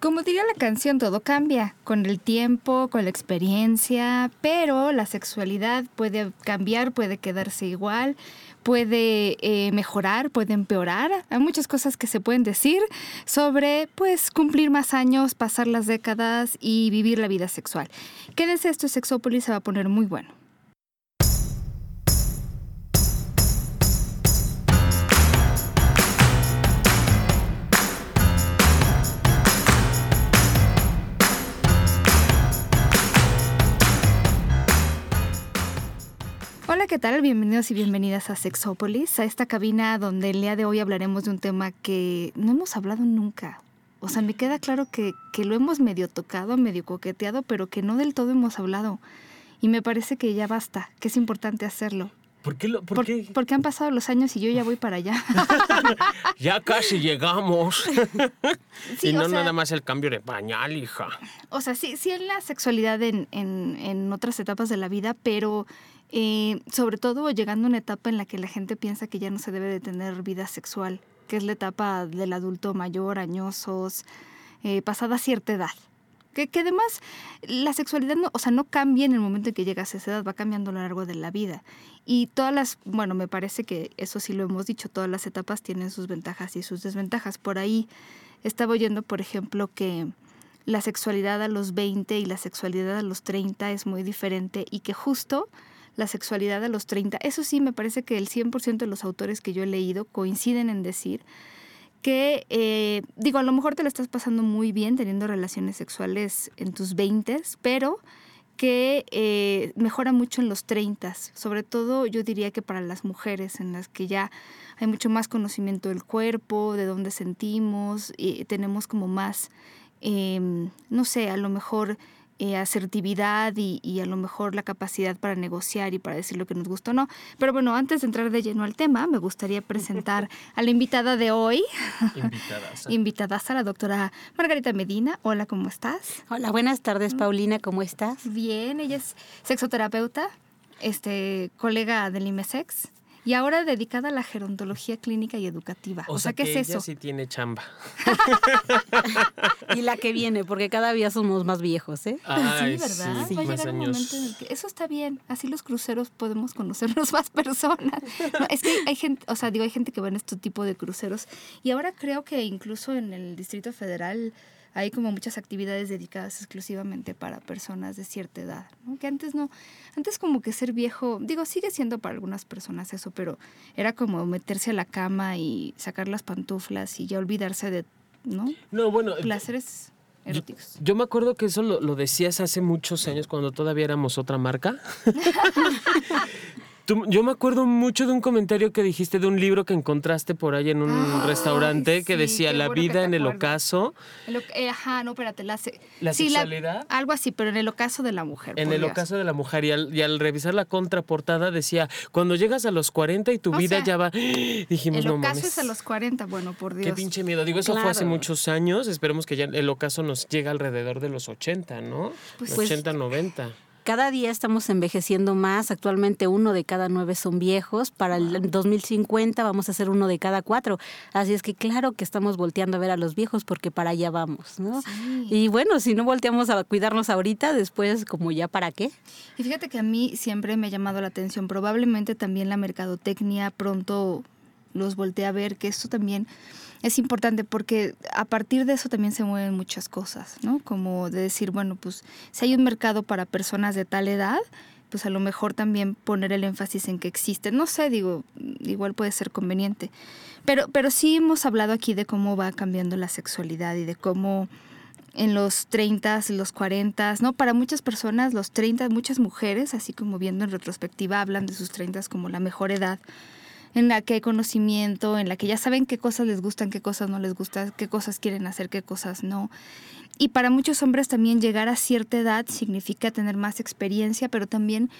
como diría la canción, todo cambia con el tiempo, con la experiencia, pero la sexualidad puede cambiar, puede quedarse igual, puede eh, mejorar, puede empeorar. Hay muchas cosas que se pueden decir sobre, pues, cumplir más años, pasar las décadas y vivir la vida sexual. Quédense, esto es Sexópolis, se va a poner muy bueno. ¿Qué tal? Bienvenidos y bienvenidas a Sexópolis, a esta cabina donde el día de hoy hablaremos de un tema que no hemos hablado nunca. O sea, me queda claro que, que lo hemos medio tocado, medio coqueteado, pero que no del todo hemos hablado. Y me parece que ya basta, que es importante hacerlo. ¿Por qué? Lo, por, qué? Porque han pasado los años y yo ya voy para allá. ya casi llegamos. y no nada más el cambio de pañal, hija. O sea, sí, sí en la sexualidad en, en, en otras etapas de la vida, pero sobre todo llegando a una etapa en la que la gente piensa que ya no se debe de tener vida sexual, que es la etapa del adulto mayor, añosos, eh, pasada cierta edad. Que, que, además la sexualidad no, o sea, no cambia en el momento en que llegas a esa edad, va cambiando a lo largo de la vida. Y todas las, bueno, me parece que eso sí lo hemos dicho, todas las etapas tienen sus ventajas y sus desventajas. Por ahí estaba oyendo, por ejemplo, que la sexualidad a los 20 y la sexualidad a los 30 es muy diferente y que justo la sexualidad a los 30. Eso sí, me parece que el 100% de los autores que yo he leído coinciden en decir que, eh, digo, a lo mejor te lo estás pasando muy bien teniendo relaciones sexuales en tus 20, pero que eh, mejora mucho en los 30, sobre todo yo diría que para las mujeres, en las que ya hay mucho más conocimiento del cuerpo, de dónde sentimos, y tenemos como más, em, no sé, a lo mejor eh, asertividad y, a lo mejor la capacidad para negociar y para decir lo que nos gusta o no. Pero bueno, antes de entrar de lleno al tema, me gustaría presentar a la invitada de hoy. Invitada. a la doctora Margarita Medina. Hola, ¿cómo estás? Hola, buenas tardes, Paulina, ¿cómo estás? Bien, ella es sexoterapeuta, este, colega del IMESEX y ahora dedicada a la gerontología clínica y educativa. O, sea, ¿qué es eso? sí tiene chamba. y la que viene, porque cada día somos más viejos, ¿eh? sí, ¿verdad? Va a llegar un momento en el que eso está bien. Así los cruceros podemos conocernos más personas. es que hay gente, o sea, digo, hay gente que va en este tipo de cruceros y ahora creo que incluso en el Distrito Federal hay como muchas actividades dedicadas exclusivamente para personas de cierta edad, ¿no? Que antes no, antes como que ser viejo, digo, sigue siendo para algunas personas eso, pero era como meterse a la cama y sacar las pantuflas y ya olvidarse de, ¿no? No, bueno, placeres eróticos. Yo, me acuerdo que eso lo, lo, decías hace muchos años cuando todavía éramos otra marca. yo me acuerdo mucho de un comentario que dijiste de un libro que encontraste por ahí en un restaurante que decía La vida en el ocaso. Eh, ajá, no, espérate. La, ¿La sexualidad. algo así, pero en el ocaso de la mujer. En el ocaso de la mujer. Y al, revisar la contraportada decía, cuando llegas a los 40 y tu vida ya va... Dijimos, el no ocaso es a los 40, bueno, por Dios. Qué pinche miedo. Digo, eso fue hace muchos años. Esperemos que ya el ocaso nos llegue alrededor de los 80, ¿no? Pues, 80, 90 cada día estamos envejeciendo más. Actualmente uno de cada nueve son viejos. Para el 2050 vamos a ser uno de cada cuatro. Así es que claro que estamos volteando a ver a los viejos porque para allá vamos, ¿no? Y bueno, si no volteamos a cuidarnos ahorita, después como ya para qué. Y fíjate que a mí siempre me ha llamado la atención. Probablemente también la mercadotecnia pronto los voltea a ver, que esto también es importante porque a partir de eso también se mueven muchas cosas, ¿no? Como de decir, bueno, pues si hay un mercado para personas de tal edad, pues a lo mejor también poner el énfasis en que existe. No sé, digo, igual puede ser conveniente. Pero, pero sí hemos hablado aquí de cómo va cambiando la sexualidad y de cómo en los 30, los 40, ¿no? Para muchas personas, los 30, muchas mujeres, así como viendo en retrospectiva, hablan de sus 30 como la mejor edad en la que hay conocimiento, en la que ya saben qué cosas les gustan, qué cosas no les gustan, qué cosas quieren hacer, qué cosas no. Y para muchos hombres también llegar a cierta edad significa tener más experiencia, pero también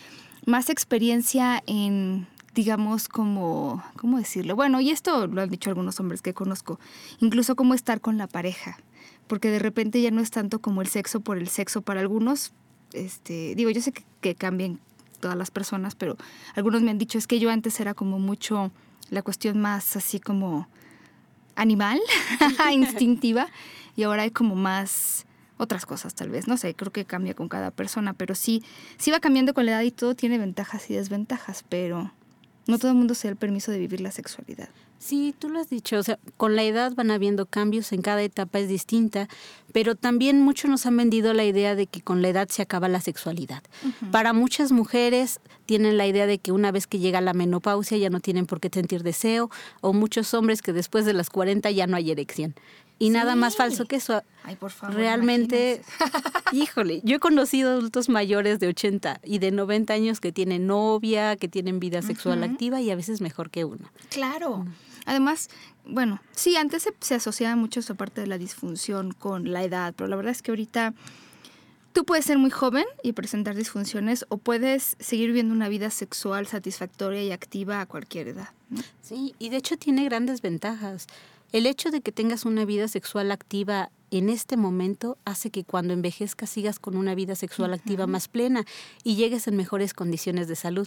más experiencia en, digamos, como, ¿cómo decirlo? Bueno, y esto lo han dicho algunos hombres que conozco, incluso cómo estar con la pareja, porque de repente ya no es tanto como el sexo por el sexo para algunos. Este, digo, yo sé que, que cambien todas las personas, pero algunos me han dicho es que yo antes era como mucho la cuestión más así como animal, instintiva, y ahora hay como más otras cosas tal vez, no sé, creo que cambia con cada persona, pero sí, sí va cambiando con la edad y todo tiene ventajas y desventajas, pero no todo el mundo se da el permiso de vivir la sexualidad. Sí, tú lo has dicho, o sea, con la edad van habiendo cambios, en cada etapa es distinta, pero también muchos nos han vendido la idea de que con la edad se acaba la sexualidad. Para muchas mujeres tienen la idea de que una vez que llega la menopausia ya no tienen por qué sentir deseo, o muchos hombres que después de las 40 ya no hay erección. Y nada más falso que eso. Ay, por favor. Realmente, híjole, yo he conocido adultos mayores de 80 y de 90 años que tienen novia, que tienen vida sexual activa y a veces mejor que uno. Claro. Además, bueno, sí, antes se, se, asociaba mucho esa parte de la disfunción con la edad, pero la verdad es que ahorita tú puedes ser muy joven y presentar disfunciones o puedes seguir viviendo una vida sexual satisfactoria y activa a cualquier edad. Sí, y de hecho tiene grandes ventajas. El hecho de que tengas una vida sexual activa en este momento hace que cuando envejezcas sigas con una vida sexual activa más plena y llegues en mejores condiciones de salud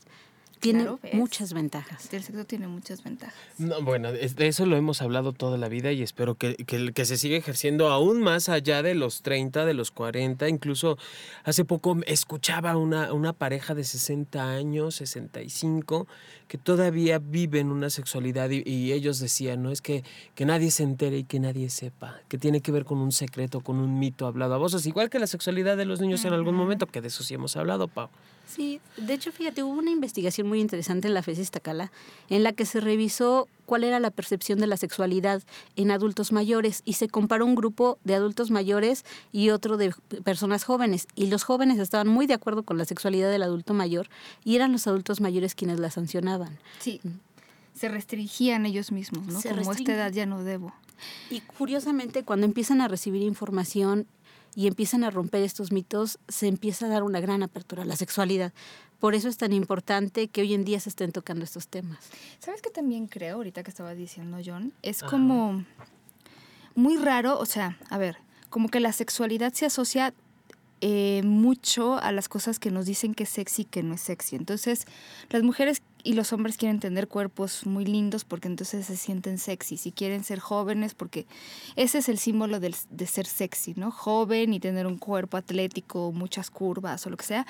tiene muchas ventajas. El sexo tiene muchas ventajas. No, bueno, de eso lo hemos hablado toda la vida y espero que, que, que, se siga ejerciendo aún más allá de los 30, de los 40. Incluso hace poco escuchaba una, una pareja de 60 años, 65, que todavía viven una sexualidad y, ellos decían, no es que, que nadie se entere y que nadie sepa, que tiene que ver con un secreto, con un mito hablado a voces, igual que la sexualidad de los niños en algún momento, que de eso sí hemos hablado, Pau. Sí, de hecho, fíjate, hubo una investigación muy interesante en la FES Iztacala en la que se revisó cuál era la percepción de la sexualidad en adultos mayores y se comparó un grupo de adultos mayores y otro de personas jóvenes. Y los jóvenes estaban muy de acuerdo con la sexualidad del adulto mayor y eran los adultos mayores quienes la sancionaban. Sí, se restringían ellos mismos, ¿no? Como esta edad ya no debo. Y curiosamente, cuando empiezan a recibir información y empiezan a romper estos mitos, se empieza a dar una gran apertura a la sexualidad. Por eso es tan importante que hoy en día se estén tocando estos temas. ¿Sabes qué también creo, ahorita que estaba diciendo John? Es como muy raro, o sea, a ver, como que la sexualidad se asocia eh, mucho a las cosas que nos dicen que es sexy y que no es sexy. Entonces, las mujeres y los hombres quieren tener cuerpos muy lindos porque entonces se sienten sexy. Si quieren ser jóvenes, porque ese es el símbolo de ser sexy, ¿no? Joven y tener un cuerpo atlético, muchas curvas o lo que sea.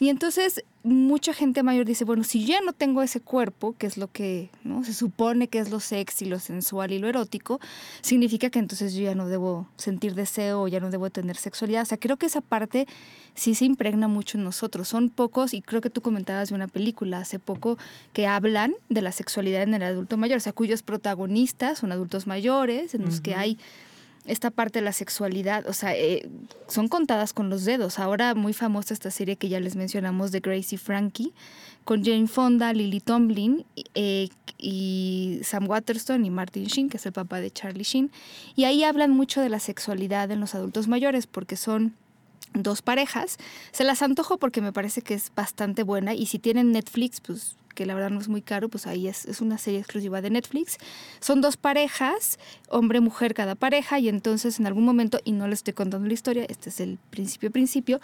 Y entonces mucha gente mayor dice, bueno, si ya no tengo ese cuerpo, que es lo que ¿no? se supone que es lo sexy, lo sensual y lo erótico, significa que entonces yo ya no debo sentir deseo, ya no debo tener sexualidad. O sea, creo que esa parte sí se impregna mucho en nosotros. Son pocos, y creo que tú comentabas de una película hace poco, que hablan de la sexualidad en el adulto mayor, o sea, cuyos protagonistas son adultos mayores, en los que hay esta parte de la sexualidad, o sea, eh, son contadas con los dedos. Ahora muy famosa esta serie que ya les mencionamos de Gracie Frankie, con Jane Fonda, Lily Tomlin eh, y Sam Waterston y Martin Sheen, que es el papá de Charlie Sheen. Y ahí hablan mucho de la sexualidad en los adultos mayores, porque son dos parejas. Se las antojo porque me parece que es bastante buena y si tienen Netflix, pues que la verdad no es muy caro, pues ahí es, es una serie exclusiva de Netflix. Son dos parejas, hombre-mujer cada pareja, y entonces en algún momento, y no les estoy contando la historia, este es el principio principio,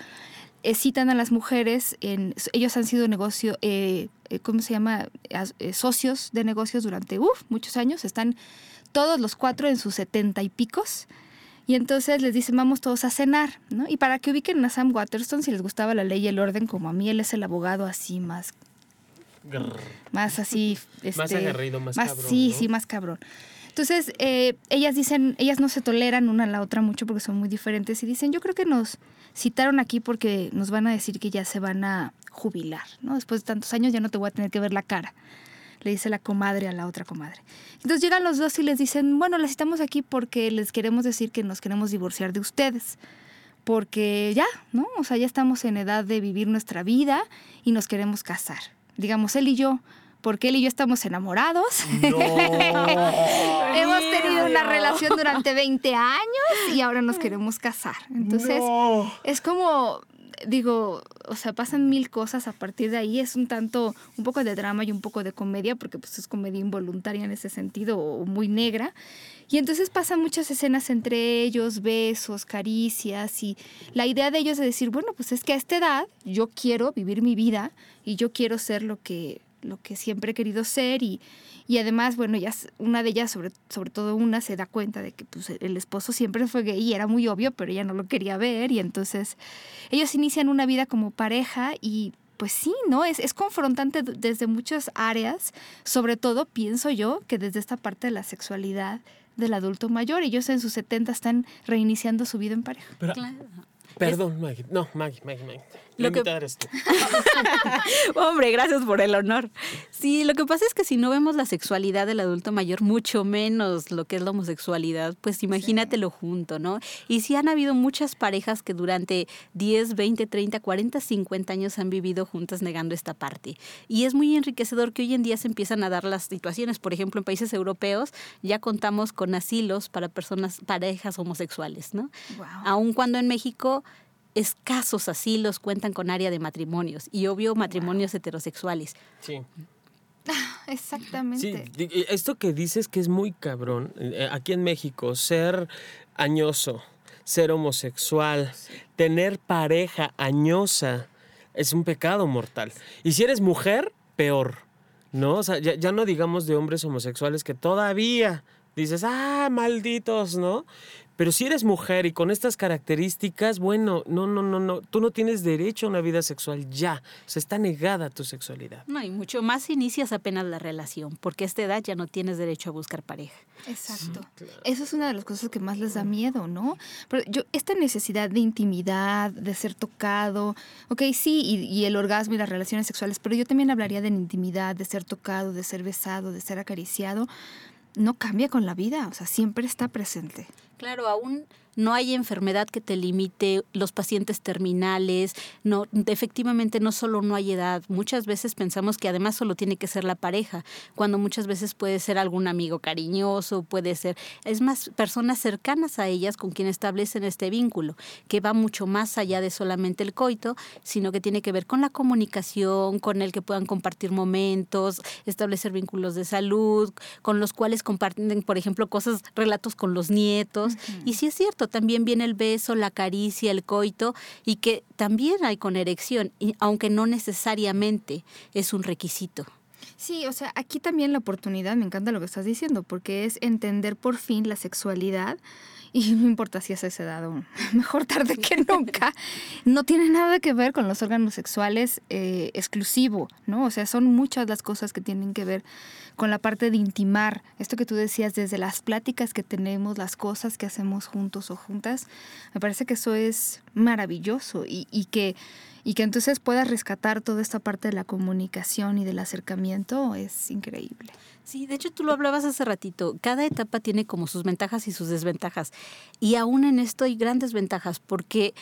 eh, citan a las mujeres, en, ellos han sido negocio, eh, eh, ¿cómo se llama? socios de negocios durante muchos años, están todos los cuatro en sus setenta y picos. Y entonces les dicen, vamos todos a cenar, ¿no? Y para que ubiquen a Sam Waterston, si les gustaba la ley y el orden, como a mí, él es el abogado así más más así. Este, más agarrido, más, cabrón. Sí, sí, más cabrón. Entonces, eh, ellas dicen, ellas no se toleran una a la otra mucho porque son muy diferentes y dicen, yo creo que nos citaron aquí porque nos van a decir que ya se van a jubilar, ¿no? Después de tantos años ya no te voy a tener que ver la cara, le dice la comadre a la otra comadre. Entonces llegan los dos y les dicen, bueno, las citamos aquí porque les queremos decir que nos queremos divorciar de ustedes porque ya, ¿no? O sea, ya estamos en edad de vivir nuestra vida y nos queremos casar digamos, él y yo, porque él y yo estamos enamorados. Hemos tenido una relación durante 20 años y ahora nos queremos casar. Entonces, es como, digo, o sea, pasan mil cosas a partir de ahí. Es un tanto, un poco de drama y un poco de comedia, porque pues es comedia involuntaria en ese sentido, o muy negra. Y entonces pasan muchas escenas entre ellos, besos, caricias, y la idea de ellos es decir, bueno, pues es que a esta edad yo quiero vivir mi vida y yo quiero ser lo que lo que siempre he querido ser y, y además, bueno, ya una de ellas, sobre, sobre todo una, se da cuenta de que pues, el esposo siempre fue gay y era muy obvio, pero ella no lo quería ver y entonces ellos inician una vida como pareja y pues sí, ¿no? Es, es confrontante desde muchas áreas, sobre todo pienso yo que desde esta parte de la sexualidad del adulto mayor. Ellos en sus 70 están reiniciando su vida en pareja. Perdón, Maggie. No, Maggie, Maggie, Maggie. Lo que... eres tú. Hombre, gracias por el honor. Sí, lo que pasa es que si no vemos la sexualidad del adulto mayor, mucho menos lo que es la homosexualidad, pues imagínatelo junto, ¿no? Y sí han habido muchas parejas que durante 10, 20, 30, 40, 50 años han vivido juntas negando esta parte. Y es muy enriquecedor que hoy en día se empiezan a dar las situaciones. Por ejemplo, en países europeos ya contamos con asilos para personas, parejas homosexuales, ¿no? Wow. Aun cuando en México escasos asilos cuentan con área de matrimonios y obvio matrimonios heterosexuales. Sí. Exactamente. Sí, esto que dices que es muy cabrón, eh, aquí en México, ser añoso, ser homosexual, tener pareja añosa, es un pecado mortal. Y si eres mujer, peor, ¿no? O sea, ya, ya no digamos de hombres homosexuales que todavía dices, ah, malditos, ¿no? Pero si eres mujer y con estas características, bueno, no, no, no, no, tú no tienes derecho a una vida sexual ya. O sea, está negada tu sexualidad. No, y mucho más inicias apenas la relación, porque a esta edad ya no tienes derecho a buscar pareja. Exacto. Eso es una de las cosas que más les da miedo, ¿no? Pero yo, esta necesidad de intimidad, de ser tocado, ok, sí, y, y el orgasmo y las relaciones sexuales, pero yo también hablaría de la intimidad, de ser tocado, de ser besado, de ser acariciado no cambia con la vida, o sea, siempre está presente. Claro, aún no hay enfermedad que te limite, los pacientes terminales, no, efectivamente no solo no hay edad, muchas veces pensamos que además solo tiene que ser la pareja, cuando muchas veces puede ser algún amigo cariñoso, puede ser, es más, personas cercanas a ellas con quien establecen este vínculo, que va mucho más allá de solamente el coito, sino que tiene que ver con la comunicación, con el que puedan compartir momentos, establecer vínculos de salud, con los cuales comparten, por ejemplo, cosas, relatos con los nietos, y sí es cierto, también viene el beso, la caricia, el coito y que también hay con erección, aunque no necesariamente es un requisito. Sí, o sea, aquí también la oportunidad, me encanta lo que estás diciendo, porque es entender por fin la sexualidad y no importa si es esa edad o mejor tarde que nunca, no tiene nada que ver con los órganos sexuales eh, exclusivo, ¿no? O sea, son muchas las cosas que tienen que ver con la parte de intimar, esto que tú decías, desde las pláticas que tenemos, las cosas que hacemos juntos o juntas, me parece que eso es maravilloso y, y que y que entonces puedas rescatar toda esta parte de la comunicación y del acercamiento es increíble. Sí, de hecho tú lo hablabas hace ratito, cada etapa tiene como sus ventajas y sus desventajas y aún en esto hay grandes ventajas porque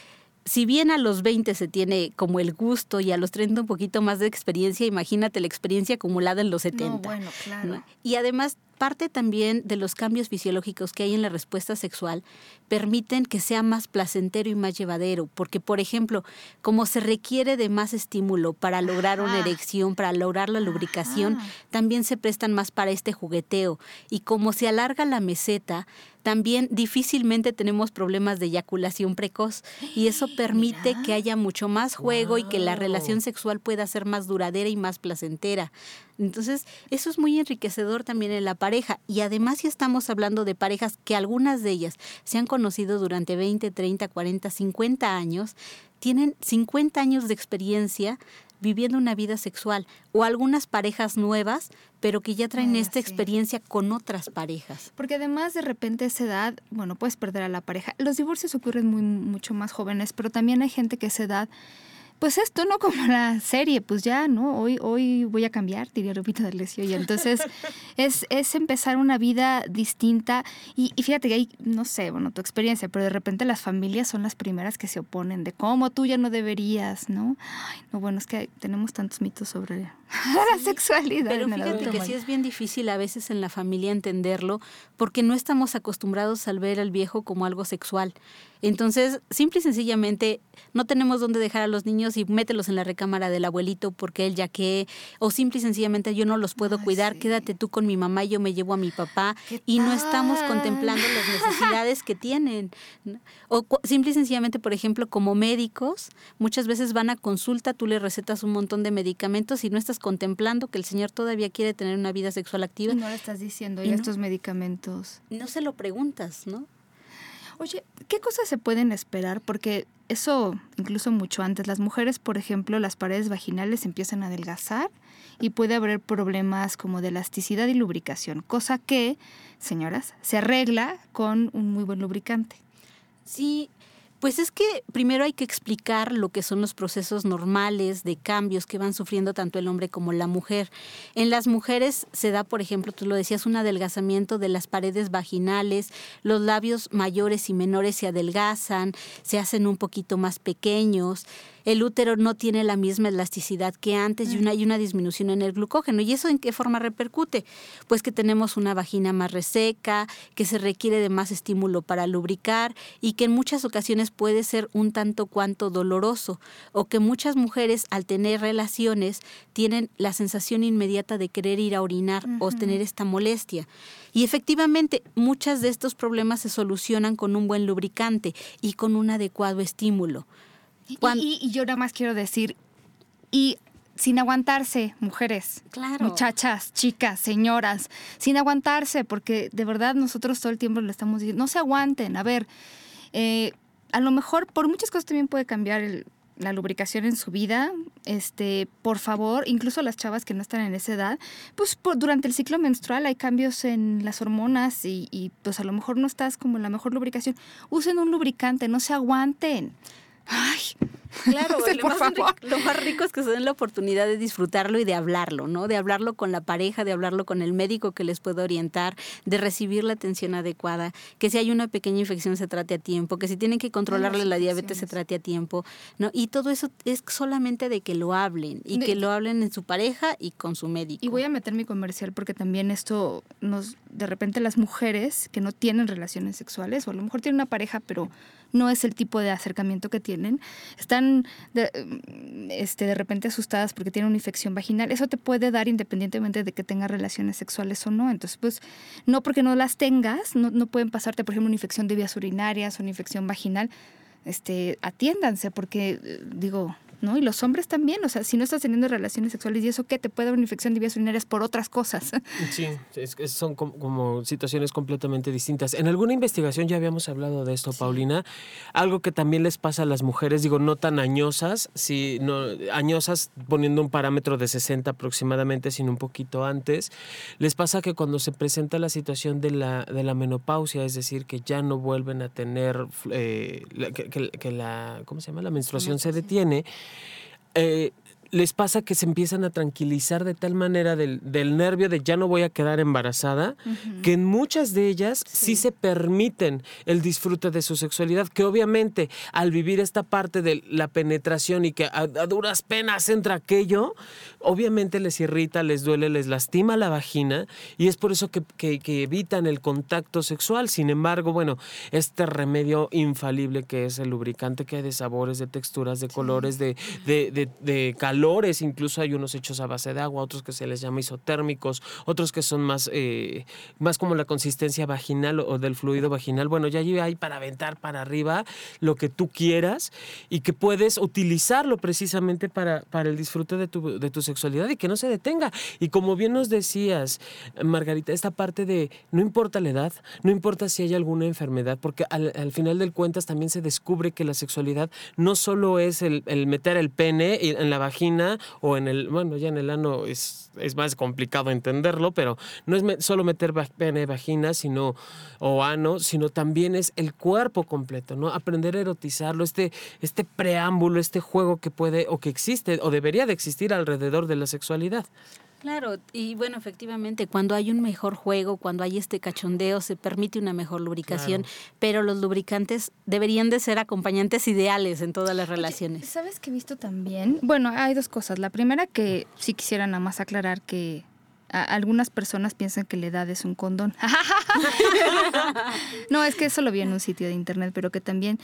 si bien a los 20 se tiene como el gusto y a los 30 un poquito más de experiencia, imagínate la experiencia acumulada en los 70. bueno, claro. Y además parte también de los cambios fisiológicos que hay en la respuesta sexual permiten que sea más placentero y más llevadero, porque por ejemplo, como se requiere de más estímulo para lograr una erección, para lograr la lubricación, también se prestan más para este jugueteo. Y como se alarga la meseta, también difícilmente tenemos problemas de eyaculación precoz y eso permite que haya mucho más juego y que la relación sexual pueda ser más duradera y más placentera. Entonces, eso es muy enriquecedor también en la pareja. Y además, si estamos hablando de parejas que algunas de ellas se han conocido durante 20, 30, 40, 50 años, tienen 50 años de experiencia viviendo una vida sexual o algunas parejas nuevas, pero que ya traen ah, esta experiencia con otras parejas. Porque además de repente a esa edad, bueno, puedes perder a la pareja. Los divorcios ocurren muy mucho más jóvenes, pero también hay gente que a esa edad pues esto, ¿no? Como la serie, pues ya, ¿no? Hoy, hoy voy a cambiar, diría Lupita D'Alessio. Y entonces es, es empezar una vida distinta. Y, fíjate que hay, no sé, bueno, tu experiencia, pero de repente las familias son las primeras que se oponen de cómo tú ya no deberías, ¿no? Ay, no, bueno, es que tenemos tantos mitos sobre la sexualidad. Pero fíjate que sí es bien difícil a veces en la familia entenderlo porque no estamos acostumbrados al ver al viejo como algo sexual Entonces, simple y sencillamente, no tenemos dónde dejar a los niños y mételos en la recámara del abuelito porque él ya que, o simple y sencillamente yo no los puedo cuidar, quédate tú con mi mamá y yo me llevo a mi papá y no estamos contemplando las necesidades que tienen. O simple y sencillamente, por ejemplo, como médicos, muchas veces van a consulta, tú le recetas un montón de medicamentos y no estás contemplando que el señor todavía quiere tener una vida sexual activa. no le estás diciendo, y, estos medicamentos. No se lo preguntas, ¿no? Oye, ¿qué cosas se pueden esperar? Porque eso, incluso mucho antes, las mujeres, por ejemplo, las paredes vaginales empiezan a adelgazar y puede haber problemas como de elasticidad y lubricación, cosa que, señoras, se arregla con un muy buen lubricante. Sí, pues es que primero hay que explicar lo que son los procesos normales de cambios que van sufriendo tanto el hombre como la mujer. En las mujeres se da, por ejemplo, tú lo decías, un adelgazamiento de las paredes vaginales, los labios mayores y menores se adelgazan, se hacen un poquito más pequeños, el útero no tiene la misma elasticidad que antes y una, hay una disminución en el glucógeno. ¿Y eso en qué forma repercute? Pues que tenemos una vagina más reseca, que se requiere de más estímulo para lubricar y que en muchas ocasiones puede ser un tanto cuanto doloroso o que muchas mujeres al tener relaciones tienen la sensación inmediata de querer ir a orinar o tener esta molestia. Y efectivamente, muchos de estos problemas se solucionan con un buen lubricante y con un adecuado estímulo. Y, yo nada más quiero decir, y sin aguantarse, mujeres, muchachas, chicas, señoras, sin aguantarse, porque de verdad nosotros todo el tiempo le estamos diciendo, no se aguanten, a ver, eh, a lo mejor por muchas cosas también puede cambiar la lubricación en su vida, este, por favor, incluso las chavas que no están en esa edad, pues durante el ciclo menstrual hay cambios en las hormonas y, y, pues a lo mejor no estás como en la mejor lubricación. Usen un lubricante, no se aguanten. Ay, Claro, lo, más rico, lo, más rico, es que se den la oportunidad de disfrutarlo y de hablarlo, ¿no? De hablarlo con la pareja, de hablarlo con el médico que les pueda orientar, de recibir la atención adecuada, que si hay una pequeña infección se trate a tiempo, que si tienen que controlarle la diabetes se trate a tiempo, ¿no? Y todo eso es solamente de que lo hablen y que lo hablen en su pareja y con su médico. Y voy a meter mi comercial porque también esto nos de repente las mujeres que no tienen relaciones sexuales o a lo mejor tienen una pareja pero no es el tipo de acercamiento que tienen, están de, este, de repente asustadas porque tienen una infección vaginal, eso te puede dar independientemente de que tengas relaciones sexuales o no. Entonces, pues, no porque no las tengas, no, no pueden pasarte, por ejemplo, una infección de vías urinarias o una infección vaginal. Este, atiéndanse, porque, eh, digo, ¿no? Y los hombres también, o sea, si no estás teniendo relaciones sexuales y eso, ¿qué? Te puede dar una infección de vías urinarias por otras cosas. Sí, son como, situaciones completamente distintas. En alguna investigación ya habíamos hablado de esto, Paulina, algo que también les pasa a las mujeres, digo, no tan añosas, si, no, añosas poniendo un parámetro de 60 aproximadamente, sino un poquito antes, les pasa que cuando se presenta la situación de la, de la menopausia, es decir, que ya no vuelven a tener, eh, que, que, la, ¿cómo se llama? La menstruación se detiene, eh, les pasa que se empiezan a tranquilizar de tal manera del, nervio de ya no voy a quedar embarazada, que en muchas de ellas sí. se permiten el disfrute de su sexualidad, que obviamente al vivir esta parte de la penetración y que a, duras penas entra aquello, obviamente les irrita, les duele, les lastima la vagina y es por eso que, evitan el contacto sexual. Sin embargo, bueno, este remedio infalible que es el lubricante que hay de sabores, de texturas, de colores, de, de, de calor, incluso hay unos hechos a base de agua, otros que se les llama isotérmicos, otros que son más, eh, más como la consistencia vaginal o del fluido vaginal. Bueno, ya hay para aventar para arriba lo que tú quieras y que puedes utilizarlo precisamente para, para el disfrute de tu, de tu sexualidad y que no se detenga. Y como bien nos decías, Margarita, esta parte de no importa la edad, no importa si hay alguna enfermedad, porque al, final del cuentas también se descubre que la sexualidad no solo es el, el meter el pene en la vagina, o en el, bueno, ya en el ano es, es más complicado entenderlo, pero no es solo meter pene, vagina, sino, o ano, sino también es el cuerpo completo, ¿no? Aprender a erotizarlo, este, este preámbulo, este juego que puede o que existe o debería de existir alrededor de la sexualidad. Claro, y bueno, efectivamente, cuando hay un mejor juego, cuando hay este cachondeo, se permite una mejor lubricación, pero los lubricantes deberían de ser acompañantes ideales en todas las relaciones. ¿Sabes qué he visto también? Bueno, hay dos cosas. La primera que sí quisiera nada más aclarar que algunas personas piensan que la edad es un condón. no, es que eso lo vi en un sitio de internet, pero que también,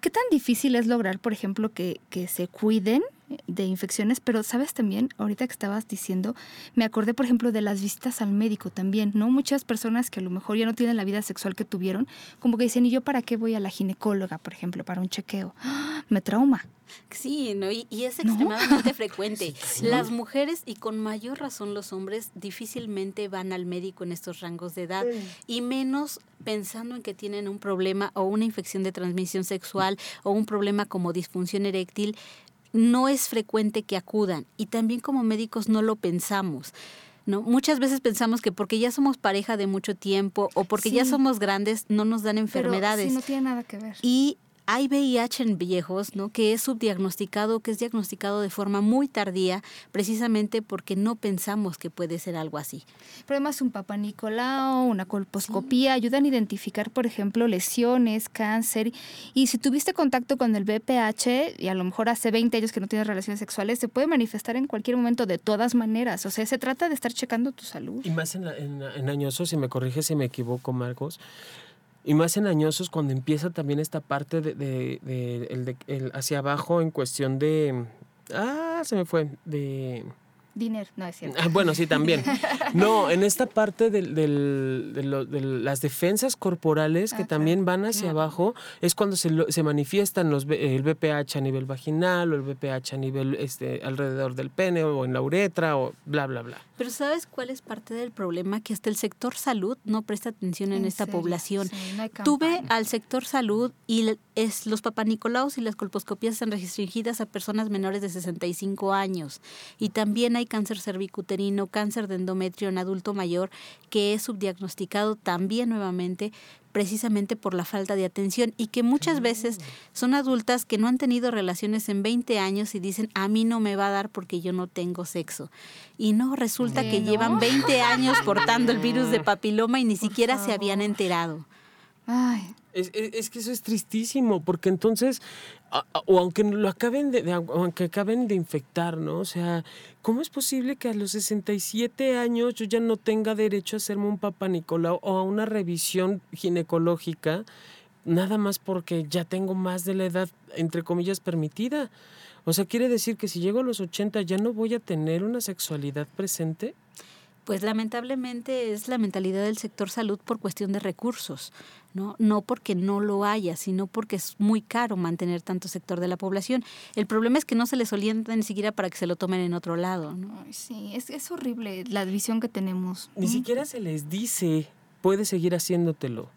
¿qué tan difícil es lograr, por ejemplo, que, que se cuiden de infecciones, pero sabes también, ahorita que estabas diciendo, me acordé, por ejemplo, de las visitas al médico también, ¿no? Muchas personas que a lo mejor ya no tienen la vida sexual que tuvieron, como que dicen, ¿y yo para qué voy a la ginecóloga, por ejemplo, para un chequeo? Me trauma. Sí, ¿no? y, es extremadamente frecuente. Las mujeres y con mayor razón los hombres difícilmente van al médico en estos rangos de edad y menos pensando en que tienen un problema o una infección de transmisión sexual o un problema como disfunción eréctil no es frecuente que acudan y también como médicos no lo pensamos. ¿No? Muchas veces pensamos que porque ya somos pareja de mucho tiempo o porque ya somos grandes no nos dan enfermedades. Pero no tiene nada que ver. Y hay VIH en viejos, ¿no? Que es subdiagnosticado, que es diagnosticado de forma muy tardía, precisamente porque no pensamos que puede ser algo así. Pero además un papá Nicolau, una colposcopía, ayudan a identificar, por ejemplo, lesiones, cáncer. Y si tuviste contacto con el BPH, y a lo mejor hace 20 años que no tienes relaciones sexuales, se puede manifestar en cualquier momento de todas maneras. O sea, se trata de estar checando tu salud. Y más en, en, en añosos, si me corrige si me equivoco, Marcos, y más en añosos cuando empieza también esta parte de, de, el, el, hacia abajo en cuestión de... Ah, se me fue. De Dinero, no es cierto. Ah, bueno, sí, también. No, en esta parte de, las defensas corporales que también van hacia abajo, es cuando se, se manifiestan los, el BPH a nivel vaginal o el BPH a nivel este, alrededor del pene o en la uretra o bla, bla, bla. Pero ¿sabes cuál es parte del problema? Que hasta el sector salud no presta atención en, esta población. Tuve al sector salud y es, los papanicolaos y las colposcopías están restringidas a personas menores de 65 años. Y también hay cáncer cervicuterino, cáncer de endometrio en adulto mayor, que es subdiagnosticado también nuevamente precisamente por la falta de atención y que muchas veces son adultas que no han tenido relaciones en 20 años y dicen, a mí no me va a dar porque yo no tengo sexo. Y no, resulta que llevan 20 años portando el virus de papiloma y ni siquiera se habían enterado. Ay, es, es, que eso es tristísimo, porque entonces, o aunque lo acaben de, aunque acaben de infectar, ¿no? O sea, ¿cómo es posible que a los 67 años yo ya no tenga derecho a hacerme un papá Nicolau o a una revisión ginecológica, nada más porque ya tengo más de la edad, entre comillas, permitida? O sea, quiere decir que si llego a los 80 ya no voy a tener una sexualidad presente. Pues lamentablemente es la mentalidad del sector salud por cuestión de recursos, ¿no? No porque no lo haya, sino porque es muy caro mantener tanto sector de la población. El problema es que no se les orienta ni siquiera para que se lo tomen en otro lado, ¿no? sí, es, es horrible la visión que tenemos. Ni siquiera se les dice, puede seguir haciéndotelo.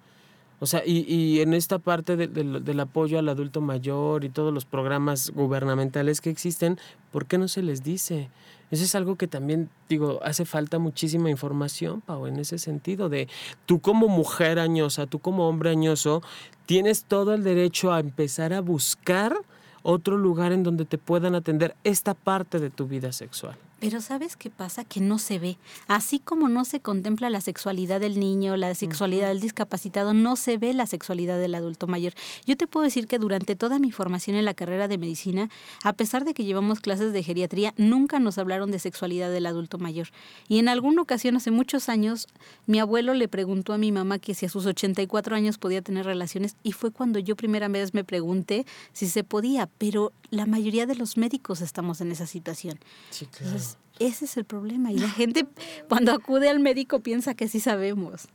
O sea, y, y en esta parte del apoyo al adulto mayor y todos los programas gubernamentales que existen, ¿por qué no se les dice? Eso es algo que también, digo, hace falta muchísima información, Pau, en ese sentido, de tú como mujer añosa, tú como hombre añoso, tienes todo el derecho a empezar a buscar otro lugar en donde te puedan atender esta parte de tu vida sexual. Pero ¿sabes qué pasa? Que no se ve. Así como no se contempla la sexualidad del niño, la sexualidad del discapacitado, no se ve la sexualidad del adulto mayor. Yo te puedo decir que durante toda mi formación en la carrera de medicina, a pesar de que llevamos clases de geriatría, nunca nos hablaron de sexualidad del adulto mayor. Y en alguna ocasión, hace muchos años, mi abuelo le preguntó a mi mamá que si a sus 84 años podía tener relaciones y fue cuando yo primera vez me pregunté si se podía, pero la mayoría de los médicos estamos en esa situación. Sí, claro. Ese es el problema. Y la gente cuando acude al médico piensa que sí sabemos.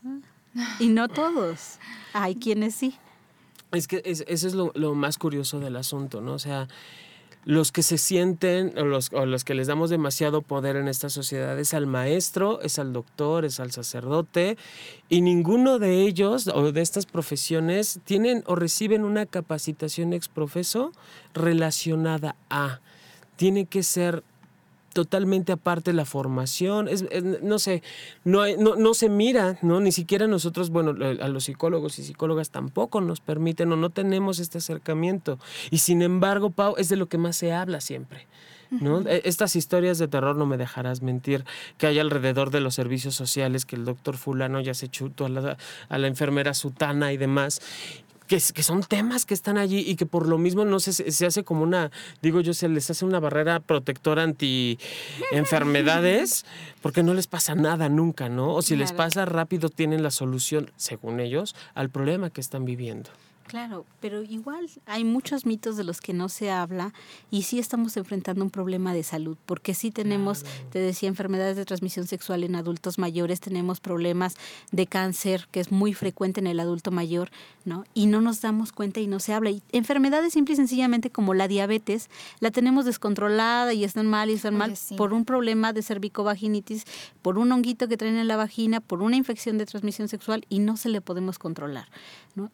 Y no todos. Hay quienes sí. Es que eso es lo, más curioso del asunto, ¿no? O sea, los que se sienten o los, o los que les damos demasiado poder en esta sociedad es al maestro, es al doctor, es al sacerdote y ninguno de ellos o de estas profesiones tienen o reciben una capacitación exprofeso relacionada a. Tiene que ser totalmente aparte la formación, es, no sé, no, no, no, se mira, ¿no? Ni siquiera nosotros, bueno, a los psicólogos y psicólogas tampoco nos permiten o no tenemos este acercamiento. Y sin embargo, Pau, es de lo que más se habla siempre. ¿no? E, estas historias de terror no me dejarás mentir que hay alrededor de los servicios sociales que el doctor fulano ya se chutó a la, a la enfermera sutana y demás que, que son temas que están allí y que por lo mismo no se, se hace como una, digo yo, se les hace una barrera protectora anti enfermedades porque no les pasa nada nunca, ¿no? O si les pasa rápido tienen la solución, según ellos, al problema que están viviendo. Claro, pero igual hay muchos mitos de los que no se habla y sí estamos enfrentando un problema de salud, porque sí tenemos, te decía, enfermedades de transmisión sexual en adultos mayores, tenemos problemas de cáncer, que es muy frecuente en el adulto mayor, ¿no? Y no nos damos cuenta y no se habla. Y enfermedades simple y sencillamente como la diabetes, la tenemos descontrolada y están mal y están Oye, mal sí. por un problema de cervicovaginitis, por un honguito que traen en la vagina, por una infección de transmisión sexual y no se le podemos controlar, ¿no?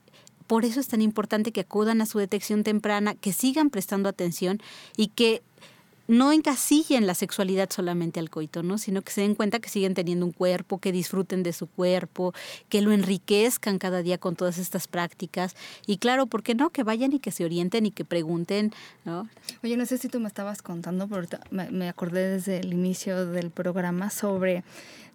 Por eso es tan importante que acudan a su detección temprana, que sigan prestando atención y que no encasillen la sexualidad solamente al coito, ¿no? Sino que se den cuenta que siguen teniendo un cuerpo, que disfruten de su cuerpo, que lo enriquezcan cada día con todas estas prácticas. Y claro, ¿por qué no? Que vayan y que se orienten y que pregunten, ¿no? Oye, no sé si tú me estabas contando, pero me acordé desde el inicio del programa sobre,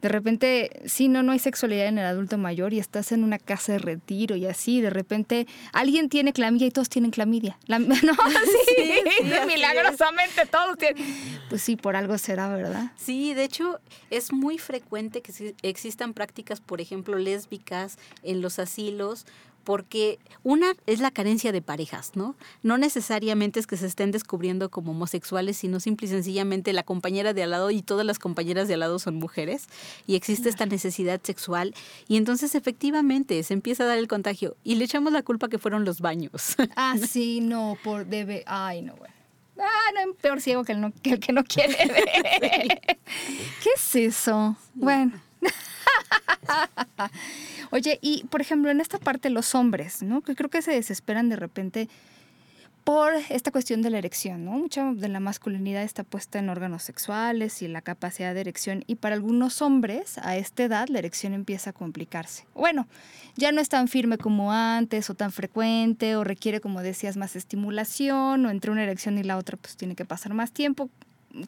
de repente, sí, no, no hay sexualidad en el adulto mayor y estás en una casa de retiro y así, de repente alguien tiene clamidia y todos tienen clamidia. La- no, sí, sí, milagrosamente todos tienen. Pues sí, por algo será, ¿verdad? Sí, de hecho es muy frecuente que existan prácticas, por ejemplo, lésbicas en los asilos, porque una es la carencia de parejas, ¿no? No necesariamente es que se estén descubriendo como homosexuales, sino simple y sencillamente la compañera de al lado y todas las compañeras de al lado son mujeres y existe esta necesidad sexual y entonces efectivamente se empieza a dar el contagio y le echamos la culpa que fueron los baños. Ah, sí, no, por debe. Ay, no, bueno. Ah, no, peor ciego que el, no- que, el que no quiere ver. ¿Qué es eso? Bueno. Oye, y por ejemplo, en esta parte los hombres, ¿no? Que creo que se desesperan de repente por esta cuestión de la erección, ¿no? Mucha de la masculinidad está puesta en órganos sexuales y la capacidad de erección y para algunos hombres a esta edad la erección empieza a complicarse. Bueno, ya no es tan firme como antes o tan frecuente o requiere, como decías, más estimulación o entre una erección y la otra pues tiene que pasar más tiempo.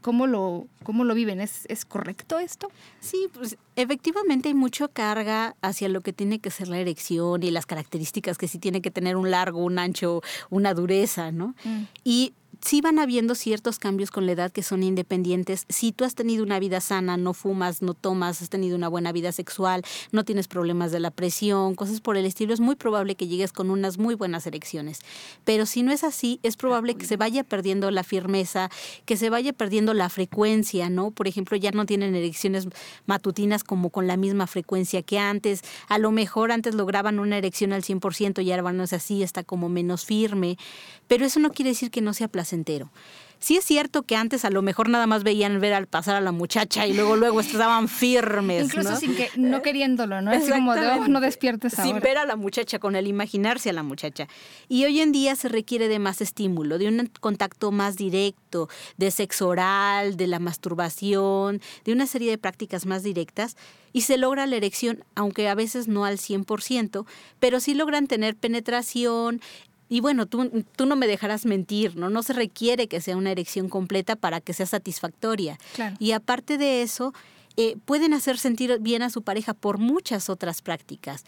¿Cómo lo, cómo lo viven? ¿Es, ¿Es correcto esto? Sí, pues efectivamente hay mucha carga hacia lo que tiene que ser la erección y las características que sí tiene que tener un largo, un ancho, una dureza, ¿no? Y sí van habiendo ciertos cambios con la edad que son independientes. Si tú has tenido una vida sana, no fumas, no tomas, has tenido una buena vida sexual, no tienes problemas de la presión, cosas por el estilo, es muy probable que llegues con unas muy buenas erecciones. Pero si no es así, es probable que se vaya perdiendo la firmeza, que se vaya perdiendo la frecuencia, ¿no? Por ejemplo, ya no tienen erecciones matutinas como con la misma frecuencia que antes. A lo mejor antes lograban una erección al 100% y ahora no es así, está como menos firme. Pero eso no quiere decir que no sea placentero. Sí es cierto que antes a lo mejor nada más veían ver al pasar a la muchacha y luego luego estaban firmes, Incluso ¿no? sin que, no queriéndolo, ¿no? Así como de, oh, no despiertes Sin ahora. ver a la muchacha, con el imaginarse a la muchacha. Y hoy en día se requiere de más estímulo, de un contacto más directo, de sexo oral, de la masturbación, de una serie de prácticas más directas. Y se logra la erección, aunque a veces no al 100%, pero sí logran tener penetración. Y bueno, tú, tú no me dejarás mentir, ¿no? No se requiere que sea una erección completa para que sea satisfactoria. Claro. Y aparte de eso, eh, pueden hacer sentir bien a su pareja por muchas otras prácticas.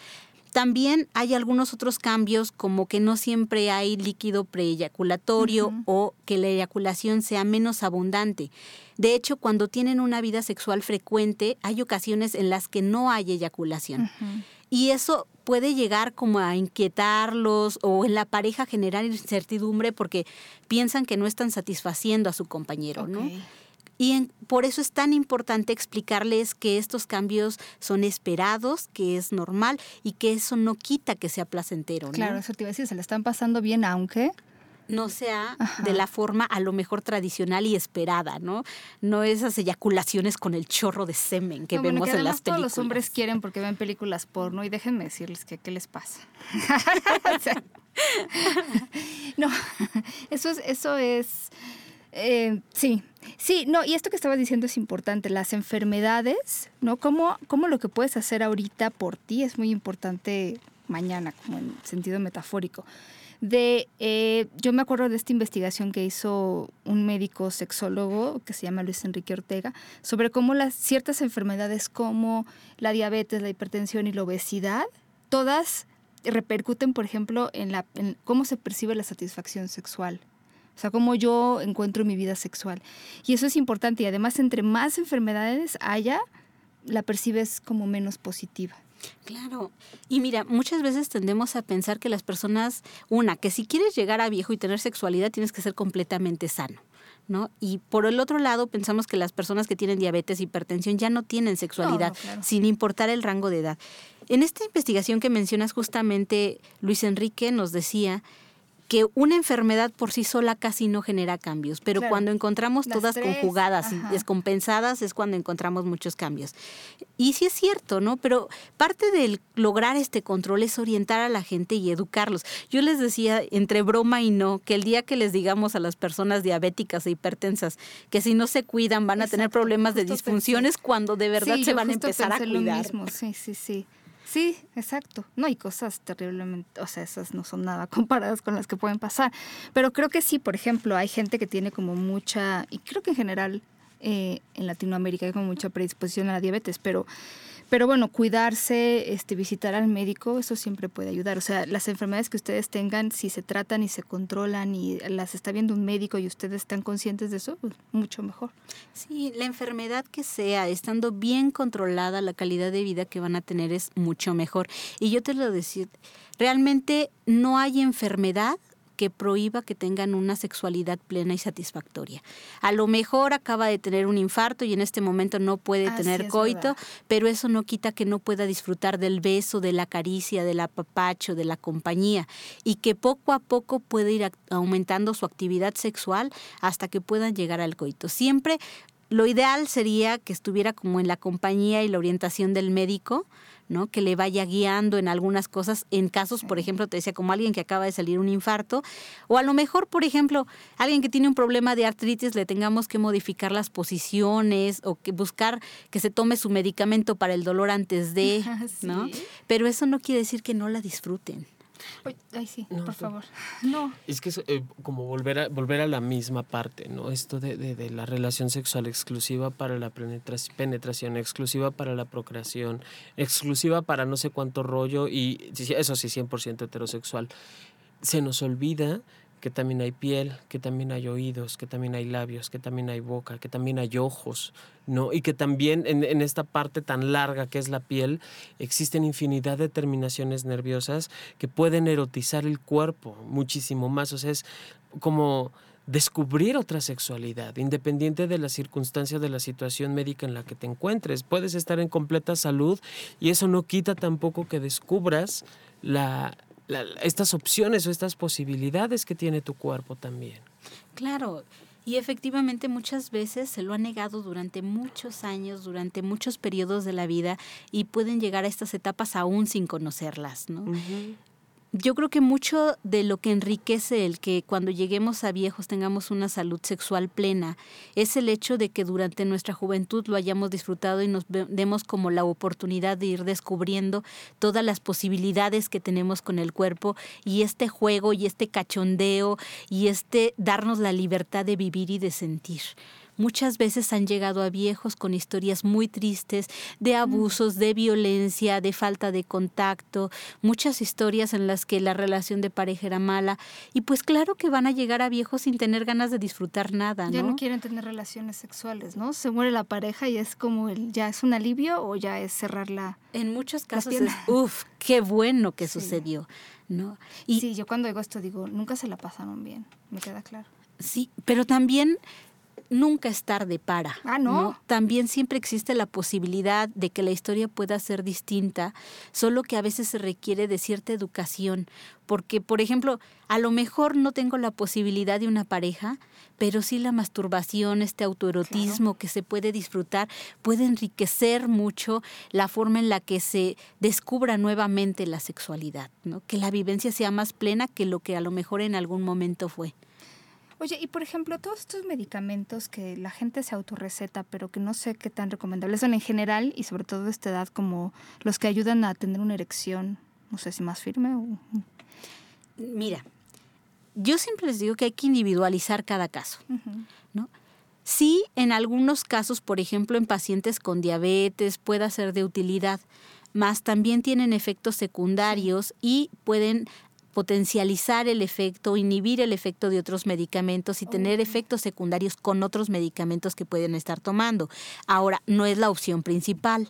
También hay algunos otros cambios como que no siempre hay líquido preeyaculatorio o que la eyaculación sea menos abundante. De hecho, cuando tienen una vida sexual frecuente, hay ocasiones en las que no hay eyaculación. Y eso puede llegar como a inquietarlos o en la pareja generar incertidumbre porque piensan que no están satisfaciendo a su compañero, ¿no? Y en- por eso es tan importante explicarles que estos cambios son esperados, que es normal y que eso no quita que sea placentero, ¿no? Claro, eso te iba a decir, se le están pasando bien, aunque... No sea Ajá. de la forma a lo mejor tradicional y esperada, ¿no? No esas eyaculaciones con el chorro de semen que No, bueno, vemos que en las además todos películas. los hombres quieren porque ven películas porno y déjenme decirles que qué les pasa. No, eso es, eso es, eh, sí, sí, no, y esto que estabas diciendo es importante, las enfermedades, ¿no? ¿Cómo, cómo lo que puedes hacer ahorita por ti es muy importante mañana, como en sentido metafórico. De, eh, yo me acuerdo de esta investigación que hizo un médico sexólogo que se llama Luis Enrique Ortega sobre cómo las ciertas enfermedades como la diabetes, la hipertensión y la obesidad, todas repercuten, por ejemplo, en, la, en cómo se percibe la satisfacción sexual. O sea, cómo yo encuentro mi vida sexual. Y eso es importante. Y además, entre más enfermedades haya, la percibes como menos positiva. Claro. Y mira, muchas veces tendemos a pensar que las personas, una, que si quieres llegar a viejo y tener sexualidad, tienes que ser completamente sano. ¿No? Y por el otro lado, pensamos que las personas que tienen diabetes, hipertensión, ya no tienen sexualidad, sin importar el rango de edad. En esta investigación que mencionas justamente, Luis Enrique nos decía que una enfermedad por sí sola casi no genera cambios, pero cuando encontramos todas conjugadas y descompensadas es cuando encontramos muchos cambios. Y sí es cierto, ¿no? Pero parte del lograr este control es orientar a la gente y educarlos. Yo les decía, entre broma y no, que el día que les digamos a las personas diabéticas e hipertensas que si no se cuidan van a tener problemas de disfunciones cuando de verdad se van a empezar a cuidar. mismo. Sí, sí, sí. Sí, exacto. No hay cosas terriblemente, o sea, esas no son nada comparadas con las que pueden pasar. Pero creo que sí, por ejemplo, hay gente que tiene como mucha, y creo que en general eh, en Latinoamérica hay como mucha predisposición a la diabetes, pero pero bueno, cuidarse, este, visitar al médico, eso siempre puede ayudar. O sea, las enfermedades que ustedes tengan, si se tratan y se controlan y las está viendo un médico y ustedes están conscientes de eso, pues mucho mejor. Sí, la enfermedad que sea, estando bien controlada, la calidad de vida que van a tener es mucho mejor. Y yo te lo decía, realmente no hay enfermedad que prohíba que tengan una sexualidad plena y satisfactoria. A lo mejor acaba de tener un infarto y en este momento no puede tener coito, pero eso no quita que no pueda disfrutar del beso, de la caricia, del apapacho, de la compañía y que poco a poco puede ir aumentando su actividad sexual hasta que puedan llegar al coito. Siempre lo ideal sería que estuviera como en la compañía y la orientación del médico, ¿no? Que le vaya guiando en algunas cosas, en casos, por ejemplo, te decía, como alguien que acaba de salir un infarto, o a lo mejor, por ejemplo, alguien que tiene un problema de artritis, le tengamos que modificar las posiciones o que buscar que se tome su medicamento para el dolor antes de, ¿no? Pero eso no quiere decir que no la disfruten. Ay, sí, por favor. No. Es que es eh, como volver a, volver a la misma parte, ¿no? Esto de, de, la relación sexual exclusiva para la penetración, exclusiva para la procreación, exclusiva para no sé cuánto rollo y eso sí, 100% heterosexual. Se nos olvida que también hay piel, que también hay oídos, que también hay labios, que también hay boca, que también hay ojos, ¿no? Y que también en, esta parte tan larga que es la piel existen infinidad de terminaciones nerviosas que pueden erotizar el cuerpo muchísimo más. O sea, es como descubrir otra sexualidad, independiente de la circunstancia de la situación médica en la que te encuentres. Puedes estar en completa salud y eso no quita tampoco que descubras la, estas opciones o estas posibilidades que tiene tu cuerpo también. Claro, y efectivamente muchas veces se lo ha negado durante muchos años, durante muchos periodos de la vida y pueden llegar a estas etapas aún sin conocerlas, ¿no? Yo creo que mucho de lo que enriquece el que cuando lleguemos a viejos tengamos una salud sexual plena es el hecho de que durante nuestra juventud lo hayamos disfrutado y nos demos como la oportunidad de ir descubriendo todas las posibilidades que tenemos con el cuerpo y este juego y este cachondeo y este darnos la libertad de vivir y de sentir. Muchas veces han llegado a viejos con historias muy tristes de abusos, de violencia, de falta de contacto, muchas historias en las que la relación de pareja era mala. Y pues claro que van a llegar a viejos sin tener ganas de disfrutar nada, ¿no? Ya no quieren tener relaciones sexuales, ¿no? Se muere la pareja y es como el, ya es un alivio o ya es cerrar la. En muchos casos es, uff, qué bueno que sucedió, ¿no? Y, sí, yo cuando digo esto digo, nunca se la pasaron bien, me queda claro. Sí, pero también nunca es tarde para. Ah, ¿no? También siempre existe la posibilidad de que la historia pueda ser distinta, solo que a veces se requiere de cierta educación. Porque, por ejemplo, a lo mejor no tengo la posibilidad de una pareja, pero sí la masturbación, este autoerotismo que se puede disfrutar, puede enriquecer mucho la forma en la que se descubra nuevamente la sexualidad, ¿no? Que la vivencia sea más plena que lo que a lo mejor en algún momento fue. Oye, y por ejemplo, todos estos medicamentos que la gente se autorreceta, pero que no sé qué tan recomendables son en general y sobre todo de esta edad, como los que ayudan a tener una erección, no sé si más firme o... Mira, yo siempre les digo que hay que individualizar cada caso, ¿no? Sí, en algunos casos, por ejemplo, en pacientes con diabetes pueda ser de utilidad, más también tienen efectos secundarios y pueden potencializar el efecto, inhibir el efecto de otros medicamentos y tener efectos secundarios con otros medicamentos que pueden estar tomando. Ahora, no es la opción principal.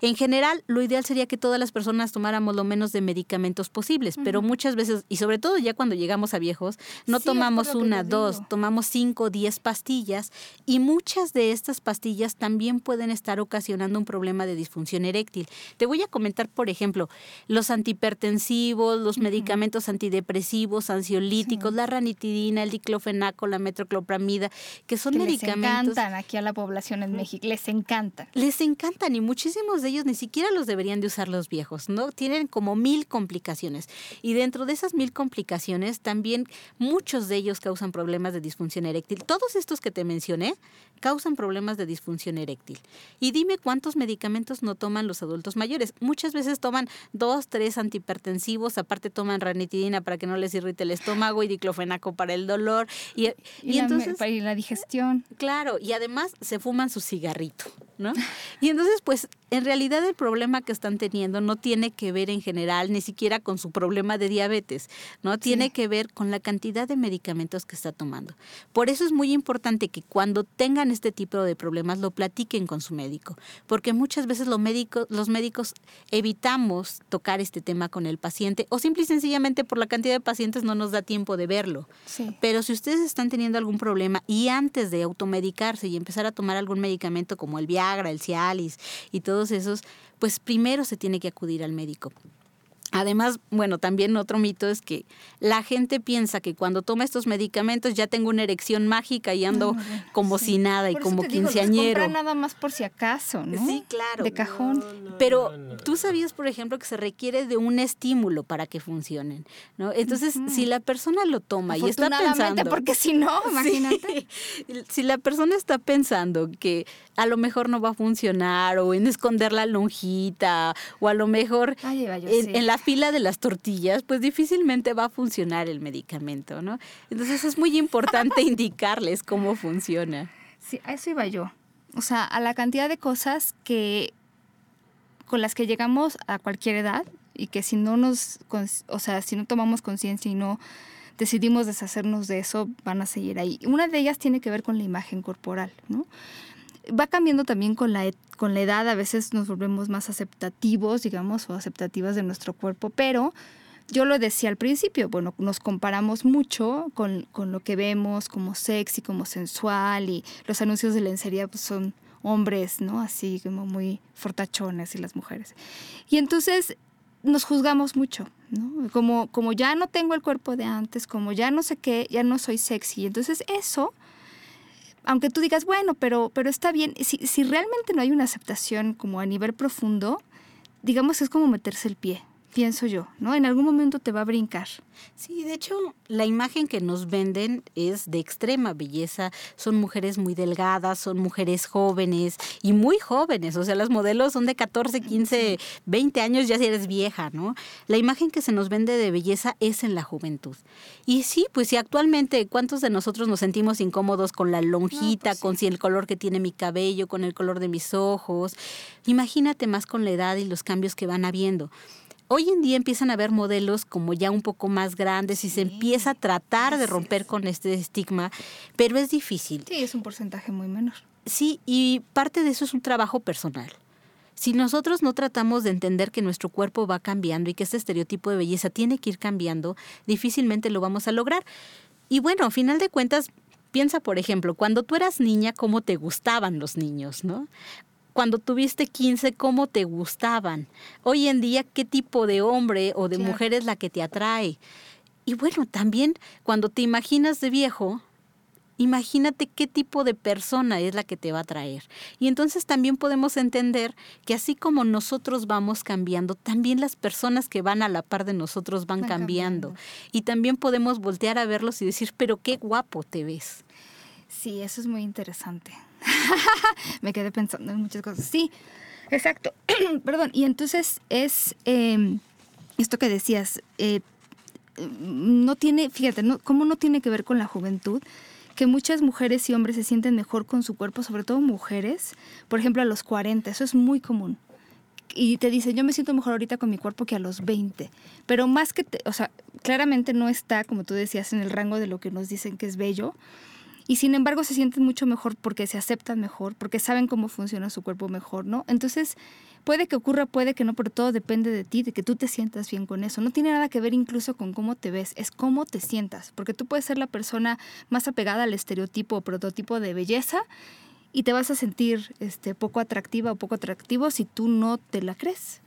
En general, lo ideal sería que todas las personas tomáramos lo menos de medicamentos posibles, pero muchas veces, y sobre todo ya cuando llegamos a viejos, no tomamos una, dos, tomamos cinco, diez pastillas y muchas de estas pastillas también pueden estar ocasionando un problema de disfunción eréctil. Te voy a comentar, por ejemplo, los antihipertensivos, los medicamentos antidepresivos, ansiolíticos, la ranitidina, el diclofenaco, la metroclopramida, que son medicamentos... Les encantan aquí a la población en México, les encantan. Les encantan y muchísimos de ellos ni siquiera los deberían de usar los viejos, ¿no? Tienen como mil complicaciones. Y dentro de esas mil complicaciones, también muchos de ellos causan problemas de disfunción eréctil. Todos estos que te mencioné causan problemas de disfunción eréctil. Y dime cuántos medicamentos no toman los adultos mayores. Muchas veces toman dos, tres antihipertensivos, aparte toman ranitidina para que no les irrite el estómago y diclofenaco para el dolor. Y, y, entonces... Para la digestión. Claro, y además se fuman su cigarrito, ¿no? Y entonces, pues, en realidad el problema que están teniendo no tiene que ver en general ni siquiera con su problema de diabetes, ¿no? Tiene que ver con la cantidad de medicamentos que está tomando. Por eso es muy importante que cuando tengan este tipo de problemas lo platiquen con su médico, porque muchas veces los médicos, los médicos evitamos tocar este tema con el paciente o simple y sencillamente por la cantidad de pacientes no nos da tiempo de verlo. Pero si ustedes están teniendo algún problema y antes de automedicarse y empezar a tomar algún medicamento como el Viagra, el Cialis y todos esos, pues primero se tiene que acudir al médico. Además, bueno, también otro mito es que la gente piensa que cuando toma estos medicamentos ya tengo una erección mágica y ando como si nada y como quinceañero. nada más por si acaso, ¿no? Sí, claro. De cajón. Pero tú sabías, por ejemplo, que se requiere de un estímulo para que funcionen, ¿no? Entonces, si la persona lo toma y está pensando, porque si no, imagínate. si la persona está pensando que a lo mejor no va a funcionar o en esconder la lonjita o a lo mejor en, la fila de las tortillas, pues difícilmente va a funcionar el medicamento, ¿no? Entonces es muy importante indicarles cómo funciona. Sí, a eso iba yo. O sea, a la cantidad de cosas que con las que llegamos a cualquier edad y que si no nos, o sea, si no tomamos conciencia y no decidimos deshacernos de eso, van a seguir ahí. Una de ellas tiene que ver con la imagen corporal, ¿no? Va cambiando también con la, con la edad, a veces nos volvemos más aceptativos, digamos, o aceptativas de nuestro cuerpo, pero yo lo decía al principio, bueno, nos comparamos mucho con, lo que vemos como sexy, como sensual, y los anuncios de lencería pues, son hombres, ¿no? Así como muy fortachones y las mujeres. Y entonces nos juzgamos mucho, ¿no? Como, como ya no tengo el cuerpo de antes, como ya no sé qué, ya no soy sexy. Entonces eso aunque tú digas, bueno, pero, pero está bien, si, si realmente no hay una aceptación como a nivel profundo, digamos es como meterse el pie, pienso yo, ¿no? En algún momento te va a brincar. Sí, de hecho, la imagen que nos venden es de extrema belleza. Son mujeres muy delgadas, son mujeres jóvenes y muy jóvenes. O sea, las modelos son de 14, 15, 20 años, ya si eres vieja, ¿no? La imagen que se nos vende de belleza es en la juventud. Y sí, pues si actualmente, ¿cuántos de nosotros nos sentimos incómodos con la lonjita, pues con si el color que tiene mi cabello, con el color de mis ojos? Imagínate más con la edad y los cambios que van habiendo. Hoy en día empiezan a haber modelos como ya un poco más grandes y se empieza a tratar de romper con este estigma, pero es difícil. Sí, es un porcentaje muy menor. Sí, y parte de eso es un trabajo personal. Si nosotros no tratamos de entender que nuestro cuerpo va cambiando y que este estereotipo de belleza tiene que ir cambiando, difícilmente lo vamos a lograr. Y bueno, a final de cuentas, piensa, por ejemplo, cuando tú eras niña, cómo te gustaban los niños, ¿no? Cuando tuviste 15, cómo te gustaban. Hoy en día, qué tipo de hombre o de mujer es la que te atrae. Y bueno, también cuando te imaginas de viejo, imagínate qué tipo de persona es la que te va a atraer. Y entonces también podemos entender que así como nosotros vamos cambiando, también las personas que van a la par de nosotros van, cambiando. Y también podemos voltear a verlos y decir, pero qué guapo te ves. Sí, eso es muy interesante. me quedé pensando en muchas cosas. Sí, exacto. Perdón. Y entonces es em, esto que decías, eh, no tiene, fíjate, no, ¿cómo no tiene que ver con la juventud? Que muchas mujeres y hombres se sienten mejor con su cuerpo, sobre todo mujeres, por ejemplo a los 40, eso es muy común y te dicen, yo me siento mejor ahorita con mi cuerpo que a los 20. Pero más que, te, o sea, claramente no está, como tú decías, en el rango de lo que nos dicen que es bello. Y sin embargo se sienten mucho mejor porque se aceptan mejor, porque saben cómo funciona su cuerpo mejor, ¿no? Entonces, puede que ocurra, puede que no, pero todo depende de ti, de que tú te sientas bien con eso. No tiene nada que ver incluso con cómo te ves, es cómo te sientas, porque tú puedes ser la persona más apegada al estereotipo o prototipo de belleza y te vas a sentir este, poco atractiva o poco atractivo si tú no te la crees.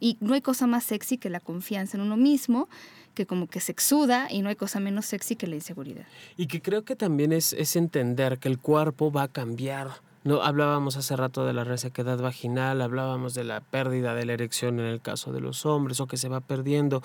Y no hay cosa más sexy que la confianza en uno mismo, que como que se exuda y no hay cosa menos sexy que la inseguridad. Y que creo que también es, es entender que el cuerpo va a cambiar no, hablábamos hace rato de la resequedad vaginal, hablábamos de la pérdida de la erección en el caso de los hombres o que se va perdiendo.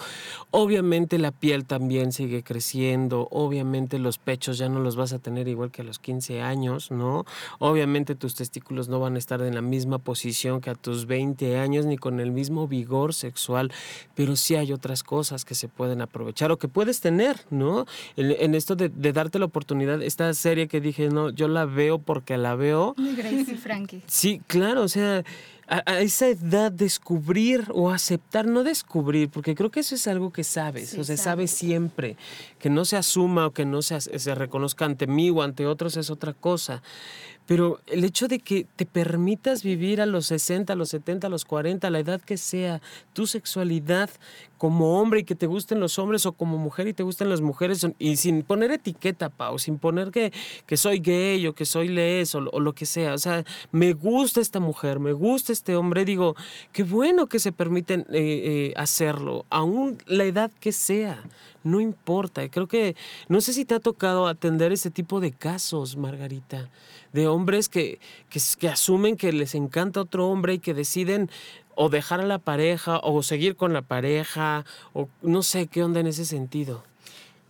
Obviamente la piel también sigue creciendo, obviamente los pechos ya no los vas a tener igual que a los 15 años, ¿no? Obviamente tus testículos no van a estar en la misma posición que a tus 20 años ni con el mismo vigor sexual, pero sí hay otras cosas que se pueden aprovechar o que puedes tener, ¿no? En, esto de, de darte la oportunidad, esta serie que dije, no, yo la veo porque la veo Gracie Frankie. Sí, claro, o sea, a, esa edad descubrir o aceptar, no descubrir, porque creo que eso es algo que sabes, o sea, sabes siempre, que no se asuma o que no se, se reconozca ante mí o ante otros es otra cosa. Pero el hecho de que te permitas vivir a los 60, a los 70, a los 40, a la edad que sea, tu sexualidad como hombre y que te gusten los hombres o como mujer y te gusten las mujeres y sin poner etiqueta, Pau, sin poner que, que soy gay o que soy les o, lo que sea. O sea, me gusta esta mujer, me gusta este hombre. Digo, qué bueno que se permiten eh, eh, hacerlo, aún la edad que sea no importa. Creo que, no sé si te ha tocado atender ese tipo de casos, Margarita, de hombres que, que, asumen que les encanta otro hombre y que deciden o dejar a la pareja o seguir con la pareja o no sé qué onda en ese sentido.